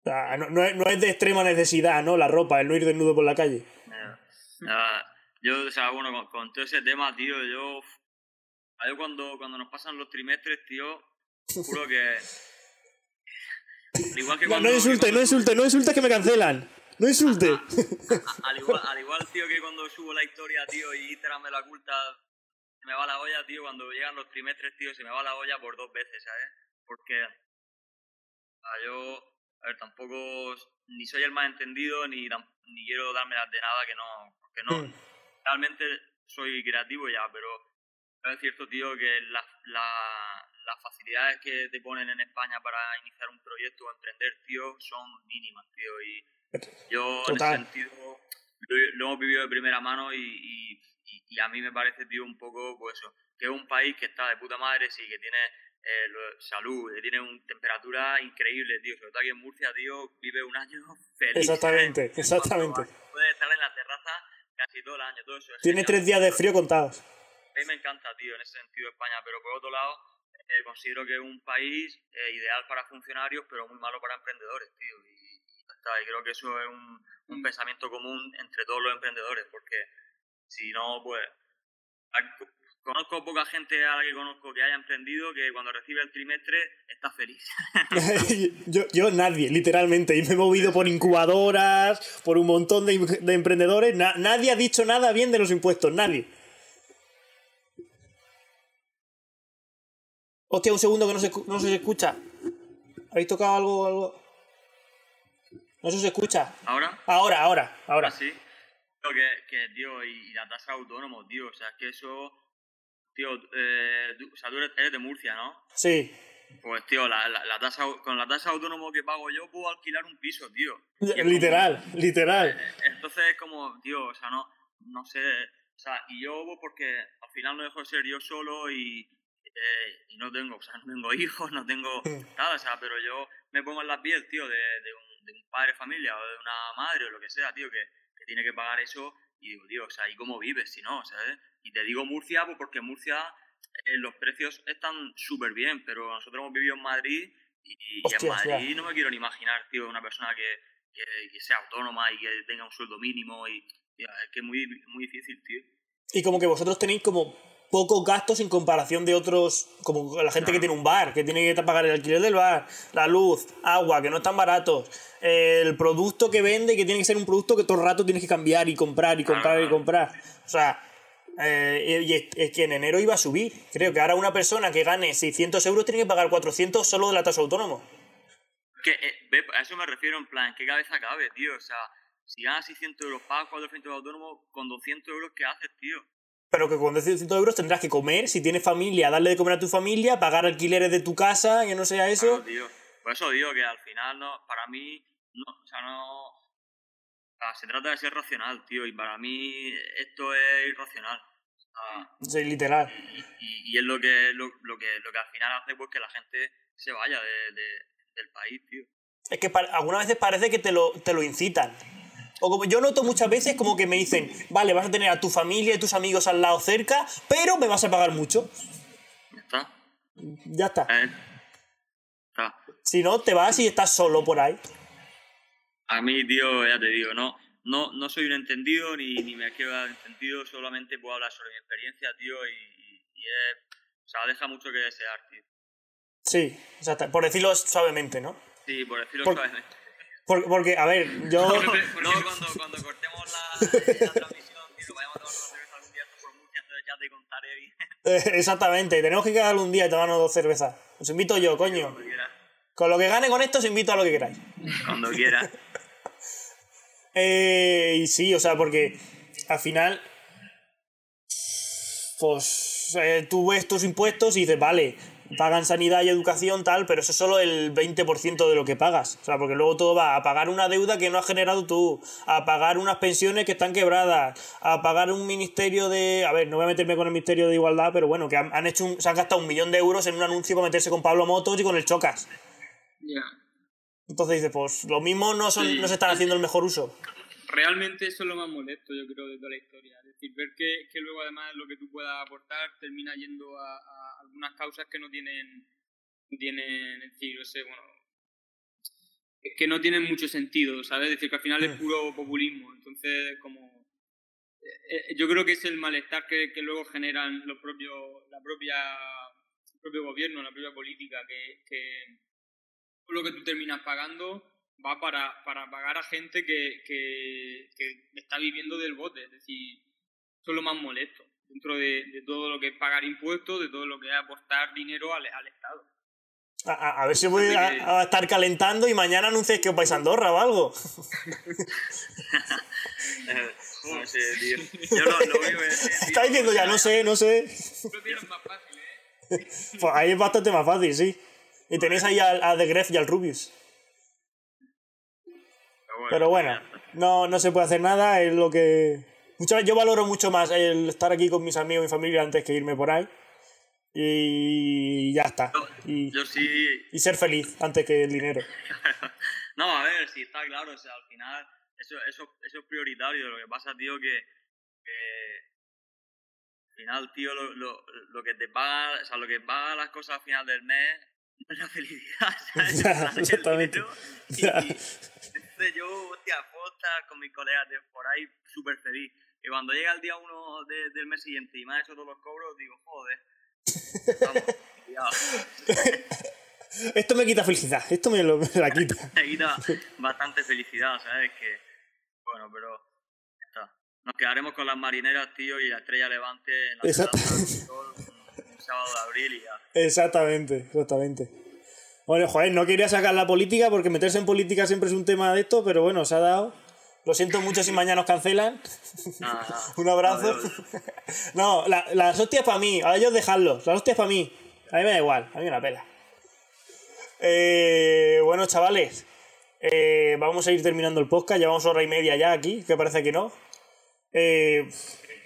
Speaker 1: O sea, no, no, es, de extrema necesidad, ¿no? La ropa, el no ir desnudo por la calle.
Speaker 2: yo, o sea, bueno, con, todo ese tema, tío, yo. Yo cuando, cuando nos pasan los trimestres, tío, juro que.
Speaker 1: Igual que no, no insulte, no insulte, no insulte que me cancelan. No insulte.
Speaker 2: Al igual, al igual, tío, que cuando subo la historia, tío, y Instagram me la oculta, se me va la olla, tío, cuando llegan los trimestres, tío, se me va la olla por dos veces, ¿sabes? Porque a yo, a ver, tampoco ni soy el más entendido ni, ni quiero darme las de nada que no, porque no,
Speaker 1: Hmm.
Speaker 2: realmente soy creativo ya, pero es cierto, tío, que las, la- las facilidades que te ponen en España para iniciar un proyecto o emprender, tío, son mínimas, tío, y yo
Speaker 1: Total.
Speaker 2: en ese sentido lo, lo hemos vivido de primera mano y, y, y- y a mí me parece, tío, un poco, pues eso, que es un país que está de puta madre, sí, que tiene eh, lo- salud, que tiene una temperatura increíble, tío, sobre todo aquí en Murcia, tío, vive un año feliz.
Speaker 1: Exactamente,
Speaker 2: ¿sabes?
Speaker 1: exactamente.
Speaker 2: Puede estar en la terraza casi todo el año, todo eso. es
Speaker 1: Tiene
Speaker 2: genial.
Speaker 1: tres días de frío contados.
Speaker 2: A mí me encanta, tío, en ese sentido España, pero por otro lado, eh, considero que es un país eh, ideal para funcionarios, pero muy malo para emprendedores, tío. Y, y ya está, y creo que eso es un, un pensamiento común entre todos los emprendedores, porque si no, pues. Conozco poca gente a la que conozco que haya emprendido que cuando recibe el trimestre está feliz.
Speaker 1: yo, yo nadie, literalmente. Y me he movido por incubadoras, por un montón de, de emprendedores. Na- nadie ha dicho nada bien de los impuestos, nadie. Hostia, un segundo que no se, no se escucha. ¿Habéis tocado algo, algo? No se escucha.
Speaker 2: Ahora.
Speaker 1: Ahora, ahora, ahora.
Speaker 2: Sí. Creo que, que, tío, y, y la tasa de autónomo, tío, o sea, es que eso. Tío, eh, tú- o sea, tú eres, eres de Murcia, ¿no?
Speaker 1: Sí.
Speaker 2: Pues, tío, la, la, la tasa, con la tasa de autónomo que pago yo puedo alquilar un piso, tío. Como-
Speaker 1: Literal, literal.
Speaker 2: entonces es como, tío, o sea, no, no sé. O sea, y yo, porque al final no dejo de ser yo solo y, eh, y no tengo, o sea, no tengo hijos, no tengo nada, o sea, pero yo me pongo en la piel, tío, de, de, un, de un padre de familia o de una madre o lo que sea, tío, que, que tiene que pagar eso y digo, tío, o sea, ¿y cómo vives si no? ¿sabes? Y te digo Murcia, pues porque Murcia eh, los precios están súper bien, pero nosotros hemos vivido en Madrid y, y en Madrid
Speaker 1: ya.
Speaker 2: no me quiero ni imaginar, tío, una persona que, que, que sea autónoma y que tenga un sueldo mínimo y tío, es que es muy, muy difícil, tío.
Speaker 1: Y como que vosotros tenéis como pocos gastos en comparación de otros, como la gente que tiene un bar, que tiene que pagar el alquiler del bar, la luz, agua, que no están baratos, el producto que vende, que tiene que ser un producto que todo el rato tienes que cambiar y comprar y comprar y
Speaker 2: Claro.
Speaker 1: comprar. O sea, eh, y es, es que en enero iba a subir. Creo que ahora una persona que gane 600 euros tiene que pagar 400 solo de la tasa autónomo.
Speaker 2: Que, eh, a eso me refiero en plan, ¿qué cabeza cabe, tío? O sea, si ganas 600 euros, pagas 400 de autónomo, con 200 euros, ¿qué haces, tío?
Speaker 1: Pero que con 200 euros tendrás que comer, si tienes familia, darle de comer a tu familia, pagar alquileres de tu casa, que no sea eso.
Speaker 2: Claro, tío. Por eso digo que al final, no, para mí, no, o sea, no... o sea, se trata de ser racional, tío, y para mí esto es irracional. O sea,
Speaker 1: Sí, literal.
Speaker 2: y, y es lo que, lo, lo que lo que al final hace pues que la gente se vaya de, de- del país, tío.
Speaker 1: Es que algunas veces parece que te lo, te lo incitan. O como yo noto muchas veces como que me dicen, vale, vas a tener a tu familia y tus amigos al lado cerca, pero me vas a pagar mucho.
Speaker 2: Ya está.
Speaker 1: Ya está.
Speaker 2: Eh, está.
Speaker 1: Si no, te vas y estás solo por ahí.
Speaker 2: A mí, tío, ya te digo, no, no, no soy un entendido ni, ni me quiero dar entendido, solamente puedo hablar sobre mi experiencia, tío, y, y es, o sea, deja mucho que desear, tío.
Speaker 1: Sí, exacto. Por decirlo suavemente, ¿no?
Speaker 2: Sí, por decirlo
Speaker 1: Por-
Speaker 2: suavemente.
Speaker 1: Por- porque, a ver, yo...
Speaker 2: No, cuando, cuando cortemos la, la transmisión, tío, vayamos a tomar cerveza algún día esto por Murcia, entonces ya te contaré bien.
Speaker 1: Exactamente, tenemos que quedar un día y tomarnos dos cervezas. Os invito yo, coño.
Speaker 2: Cuando quieras.
Speaker 1: Con lo que gane con esto os invito a lo que queráis.
Speaker 2: Cuando quieras.
Speaker 1: Eh, y sí, o sea, porque al final, pues eh, tú ves tus impuestos y dices, vale, pagan sanidad y educación, tal, pero eso es solo el 20% de lo que pagas. O sea, porque luego todo va a pagar una deuda que no has generado tú, a pagar unas pensiones que están quebradas, a pagar un ministerio de. A ver, no voy a meterme con el ministerio de igualdad, pero bueno, que han, han hecho un- se han gastado un millón de euros en un anuncio para meterse con Pablo Motos y con el Chocas.
Speaker 3: Ya.
Speaker 1: Entonces dices, pues lo mismo no, son,
Speaker 3: Sí.
Speaker 1: no se están haciendo el mejor uso.
Speaker 3: Realmente eso es lo más molesto, yo creo, de toda la historia. Es decir, ver que, que luego además lo que tú puedas aportar termina yendo a, a algunas causas que no tienen, tienen, es decir, no sé, bueno, que no tienen mucho sentido, ¿sabes? Es decir, que al final es puro populismo. Entonces, como... eh, eh, Yo creo que es el malestar que, que luego generan los propios, la propia, el propio gobierno, la propia política, que, que lo que tú terminas pagando va para, para pagar a gente que, que, que está viviendo del bote. Es decir, eso es lo más molesto dentro de, de todo lo que es pagar impuestos, de todo lo que es aportar dinero al, al Estado.
Speaker 1: A, a- a ver si voy a, a estar calentando y mañana anunciáis que os vais a Andorra o algo.
Speaker 2: No sé, tío. Yo tío,
Speaker 1: Está diciendo ya, no sé, no sé.
Speaker 3: Más fácil, ¿eh?
Speaker 1: Pues ahí es bastante más fácil, sí. Y tenéis ahí a, a The Gref y al Rubius. Pero bueno, no, no se puede hacer nada, es lo que... Muchas veces yo valoro mucho más el estar aquí con mis amigos y familia antes que irme por ahí. Y ya está. Y,
Speaker 2: Yo sí.
Speaker 1: y ser feliz antes que el dinero.
Speaker 2: No, a ver, si está claro, o sea, al final eso, eso, eso es prioritario. Lo que pasa, tío, que, que al final, tío, lo, lo, lo que te paga, o sea, lo que paga las cosas al final del mes no es la felicidad,
Speaker 1: exactamente.
Speaker 2: y entonces yo, hostia, puedo estar con mis colegas de por ahí súper feliz. Y cuando llega el día uno de- del mes siguiente y me ha hecho todos los cobros, digo, joder. Vamos.
Speaker 1: Esto me quita felicidad, esto me, lo, me la quita.
Speaker 2: me quita bastante felicidad, ¿sabes? Que, bueno, pero está. Nos quedaremos con las marineras, tío, y la estrella levante en la un, un sábado de abril y ya.
Speaker 1: Exactamente, exactamente. Bueno, joder, no quería sacar la política porque meterse en política siempre es un tema de esto, pero bueno, se ha dado. Lo siento mucho si mañana nos cancelan.
Speaker 2: Nada, nada.
Speaker 1: Un abrazo. No, la- las hostias para mí, a ellos dejadlos. Las hostias para mí. A mí me da igual, a mí me la pela. Eh, bueno, chavales, eh, vamos a ir terminando el podcast. Llevamos hora y media ya aquí, que parece que no. Eh,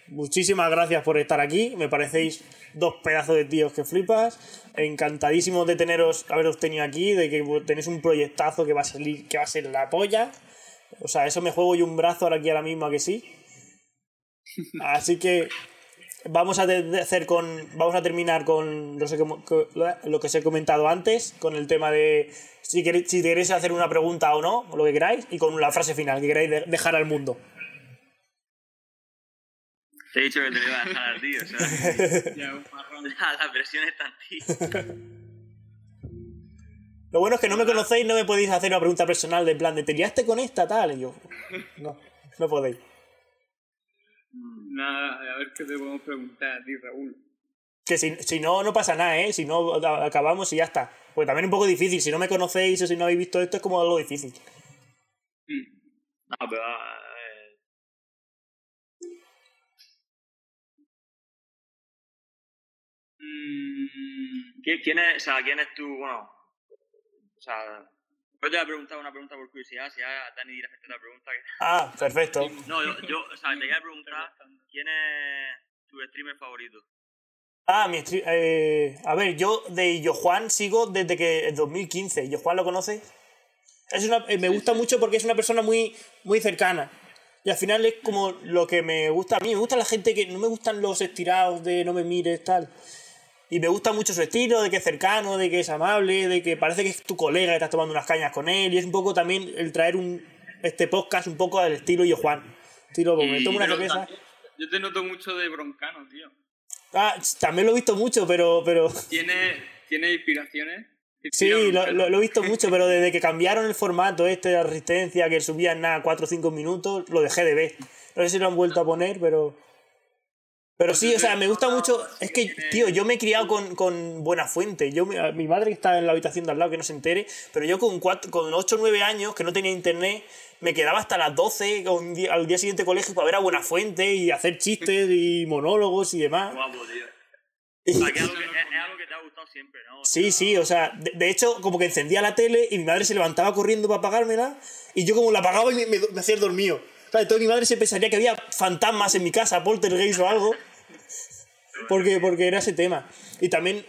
Speaker 1: muchísimas gracias por estar aquí. Me parecéis dos pedazos de tíos que flipas. Encantadísimos de teneros, haberos tenido aquí, de que tenéis un proyectazo que va a salir, que va a ser la polla. O sea, eso me juego yo un brazo ahora aquí ahora mismo a que sí. Así que vamos a hacer con vamos a terminar con lo, que os he comentado antes con el tema de si queréis, si queréis hacer una pregunta o no o lo que queráis y con la frase final que queráis de- dejar al mundo
Speaker 2: Te he dicho que te lo iba a dejar al tío, ¿sabes?
Speaker 3: Ya,
Speaker 2: la, la presión está en ti.
Speaker 1: Lo bueno es que no me conocéis no me podéis hacer una pregunta personal de plan de te liaste con esta tal y yo no no podéis
Speaker 3: Nada, a ver qué te podemos preguntar a ti, Raúl.
Speaker 1: que si, si no no pasa nada eh si no acabamos y ya está pues también es un poco difícil si no me conocéis o si no habéis visto esto es como algo difícil
Speaker 3: Mm.
Speaker 2: No, pero. eh,
Speaker 3: Mm,
Speaker 2: ¿quién, quién es, o sea, ¿quién es tu. Bueno. O sea. Yo te voy a preguntar una pregunta por curiosidad, si ya Dani dirá que la pregunta. que-
Speaker 1: ah perfecto
Speaker 2: No, yo, yo, o sea, te voy a preguntar quién es tu streamer favorito.
Speaker 1: Ah, mi eh, a ver, yo de Yo Juan sigo desde que el 2015. ¿Yo Juan lo conoce? Es una, eh, me gusta mucho porque es una persona muy, muy cercana. Y al final es como lo que me gusta a mí. Me gusta la gente que no me gustan los estirados de no me mires, tal. Y me gusta mucho su estilo, de que es cercano, de que es amable, de que parece que es tu colega y estás tomando unas cañas con él. Y es un poco también el traer un, este podcast un poco al estilo Yo Juan. Estilo, me
Speaker 2: Y-
Speaker 1: tomo una
Speaker 3: pero
Speaker 1: cerveza.
Speaker 3: también- Yo te noto mucho de broncano, tío.
Speaker 1: Ah, también lo he visto mucho, pero, pero
Speaker 3: ¿Tiene, ¿tiene inspiraciones? ¿Te
Speaker 1: Sí, lo, lo- lo he visto mucho, pero desde que cambiaron el formato este de la resistencia, que subían nada 4 o 5 minutos, lo dejé de ver. No sé si lo han vuelto a poner, pero. Pero sí, o sea, me gusta mucho. Es que, tío, yo me he criado con, con buena fuente. Yo, mi madre está en la habitación de al lado, que no se entere, pero yo con, cuatro, con 8 o 9 años, que no tenía internet, me quedaba hasta las 12 con di- al día siguiente colegio para ver a buena fuente y hacer chistes y monólogos y demás.
Speaker 2: Guapo, tío.
Speaker 1: Y-
Speaker 2: O sea, que es, algo que, es- es algo que te ha gustado siempre, ¿no? O
Speaker 1: Sí,
Speaker 2: sea,
Speaker 1: sí, o sea, de, de hecho, como que encendía la tele y mi madre se levantaba corriendo para apagármela y yo como la apagaba y me, me- me hacía el dormido. O sea, entonces mi madre se pensaría que había fantasmas en mi casa, poltergeist o algo. Porque, porque era ese tema. Y también.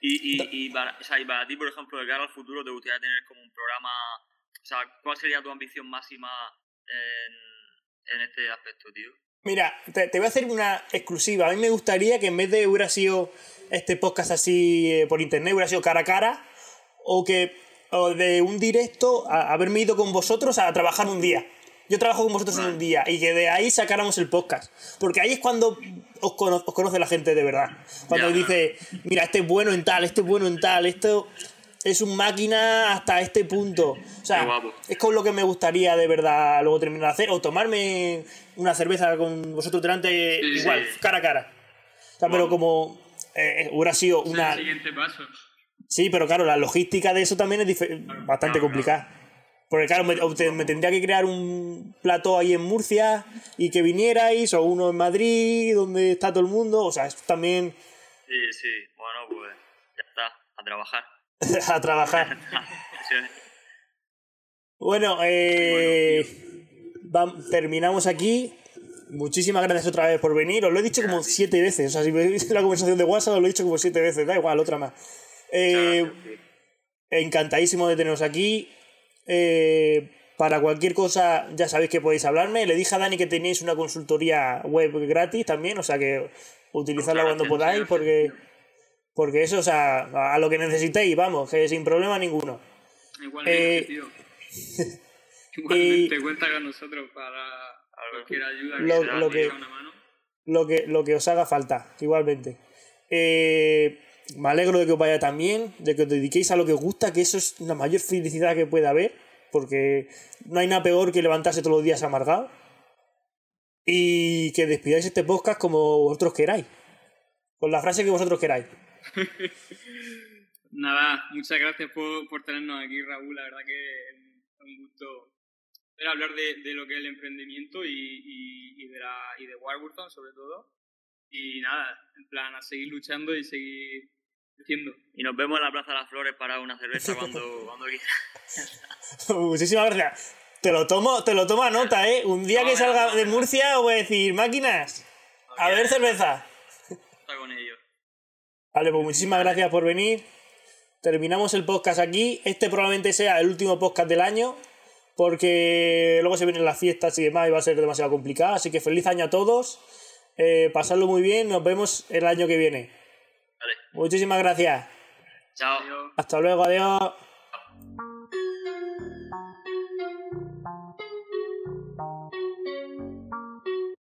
Speaker 2: Y, y, y, para, o sea, y para ti, por ejemplo, de cara al futuro, ¿te gustaría tener como un programa? O sea, ¿cuál sería tu ambición máxima en, en este aspecto, tío?
Speaker 1: mira, te, te voy a hacer una exclusiva. A mí me gustaría que en vez de hubiera sido este podcast así eh, por internet, hubiera sido cara a cara, o que o de un directo, a, haberme ido con vosotros a trabajar un día. Yo trabajo con vosotros en un día y que de ahí sacáramos el podcast. Porque ahí es cuando os, cono- os conoce la gente de verdad. Cuando
Speaker 2: Ya.
Speaker 1: dice, mira, este es bueno en tal, este es bueno en tal, esto... es un máquina hasta este punto. O sea, es con lo que me gustaría de verdad luego terminar de hacer. O tomarme una cerveza con vosotros delante,
Speaker 3: Sí,
Speaker 1: igual,
Speaker 2: sí.
Speaker 1: cara a cara. O sea, pero como eh, hubiera sido una.
Speaker 3: el siguiente paso.
Speaker 1: Sí, pero claro, la logística de eso también es bastante
Speaker 2: claro,
Speaker 1: complicada. Porque claro, me, tendría que crear un plato ahí en Murcia y que vinierais, o uno en Madrid, donde está todo el mundo. O sea, es también
Speaker 2: Sí, sí. Bueno, pues ya está. A trabajar.
Speaker 1: a trabajar.
Speaker 2: Sí.
Speaker 1: Bueno, eh, terminamos aquí. Muchísimas gracias otra vez por venir. Os lo he dicho como siete veces. O sea, si veis la conversación de WhatsApp, os lo he dicho como siete veces. Da igual, otra más. Eh, encantadísimo de teneros aquí. Eh, para cualquier cosa, ya sabéis que podéis hablarme. Le dije a Dani que tenéis una consultoría web gratis también, o sea que utilizarla cuando podáis, porque, porque eso, o sea, a lo que necesitéis, vamos, que sin problema ninguno.
Speaker 3: Igualmente,
Speaker 1: Eh,
Speaker 3: tío. Igualmente, cuenta con nosotros para cualquier ayuda que
Speaker 1: Lo-
Speaker 3: sea,
Speaker 1: lo
Speaker 3: nos
Speaker 1: que-
Speaker 3: echa una mano.
Speaker 1: lo que, lo que os haga falta, igualmente. Eh, me alegro de que os vaya tan bien, de que os dediquéis a lo que os gusta, que eso es la mayor felicidad que puede haber, porque no hay nada peor que levantarse todos los días amargado. Y que despidáis este podcast como vosotros queráis, con la frase que vosotros queráis.
Speaker 3: Nada, muchas gracias por, por tenernos aquí, Raúl. La verdad que es un gusto poder hablar de, de lo que es el emprendimiento y, y, de, y de Warburton, sobre todo. Y nada, en plan, a seguir luchando y seguir
Speaker 2: Y nos vemos en la Plaza de las Flores para una cerveza cuando, cuando quieras.
Speaker 1: Muchísimas gracias. Te lo tomo, te lo tomo a nota, ¿eh? Un día que salga de Murcia os voy a decir, máquinas, a ver cerveza.
Speaker 2: Está con ellos.
Speaker 1: Vale, pues muchísimas gracias por venir. Terminamos el podcast aquí. Este probablemente sea el último podcast del año. Porque luego se vienen las fiestas y demás y va a ser demasiado complicado. Así que feliz año a todos. Eh, pasadlo muy bien. Nos vemos el año que viene. Muchísimas gracias.
Speaker 2: Chao.
Speaker 1: Hasta luego. Adiós.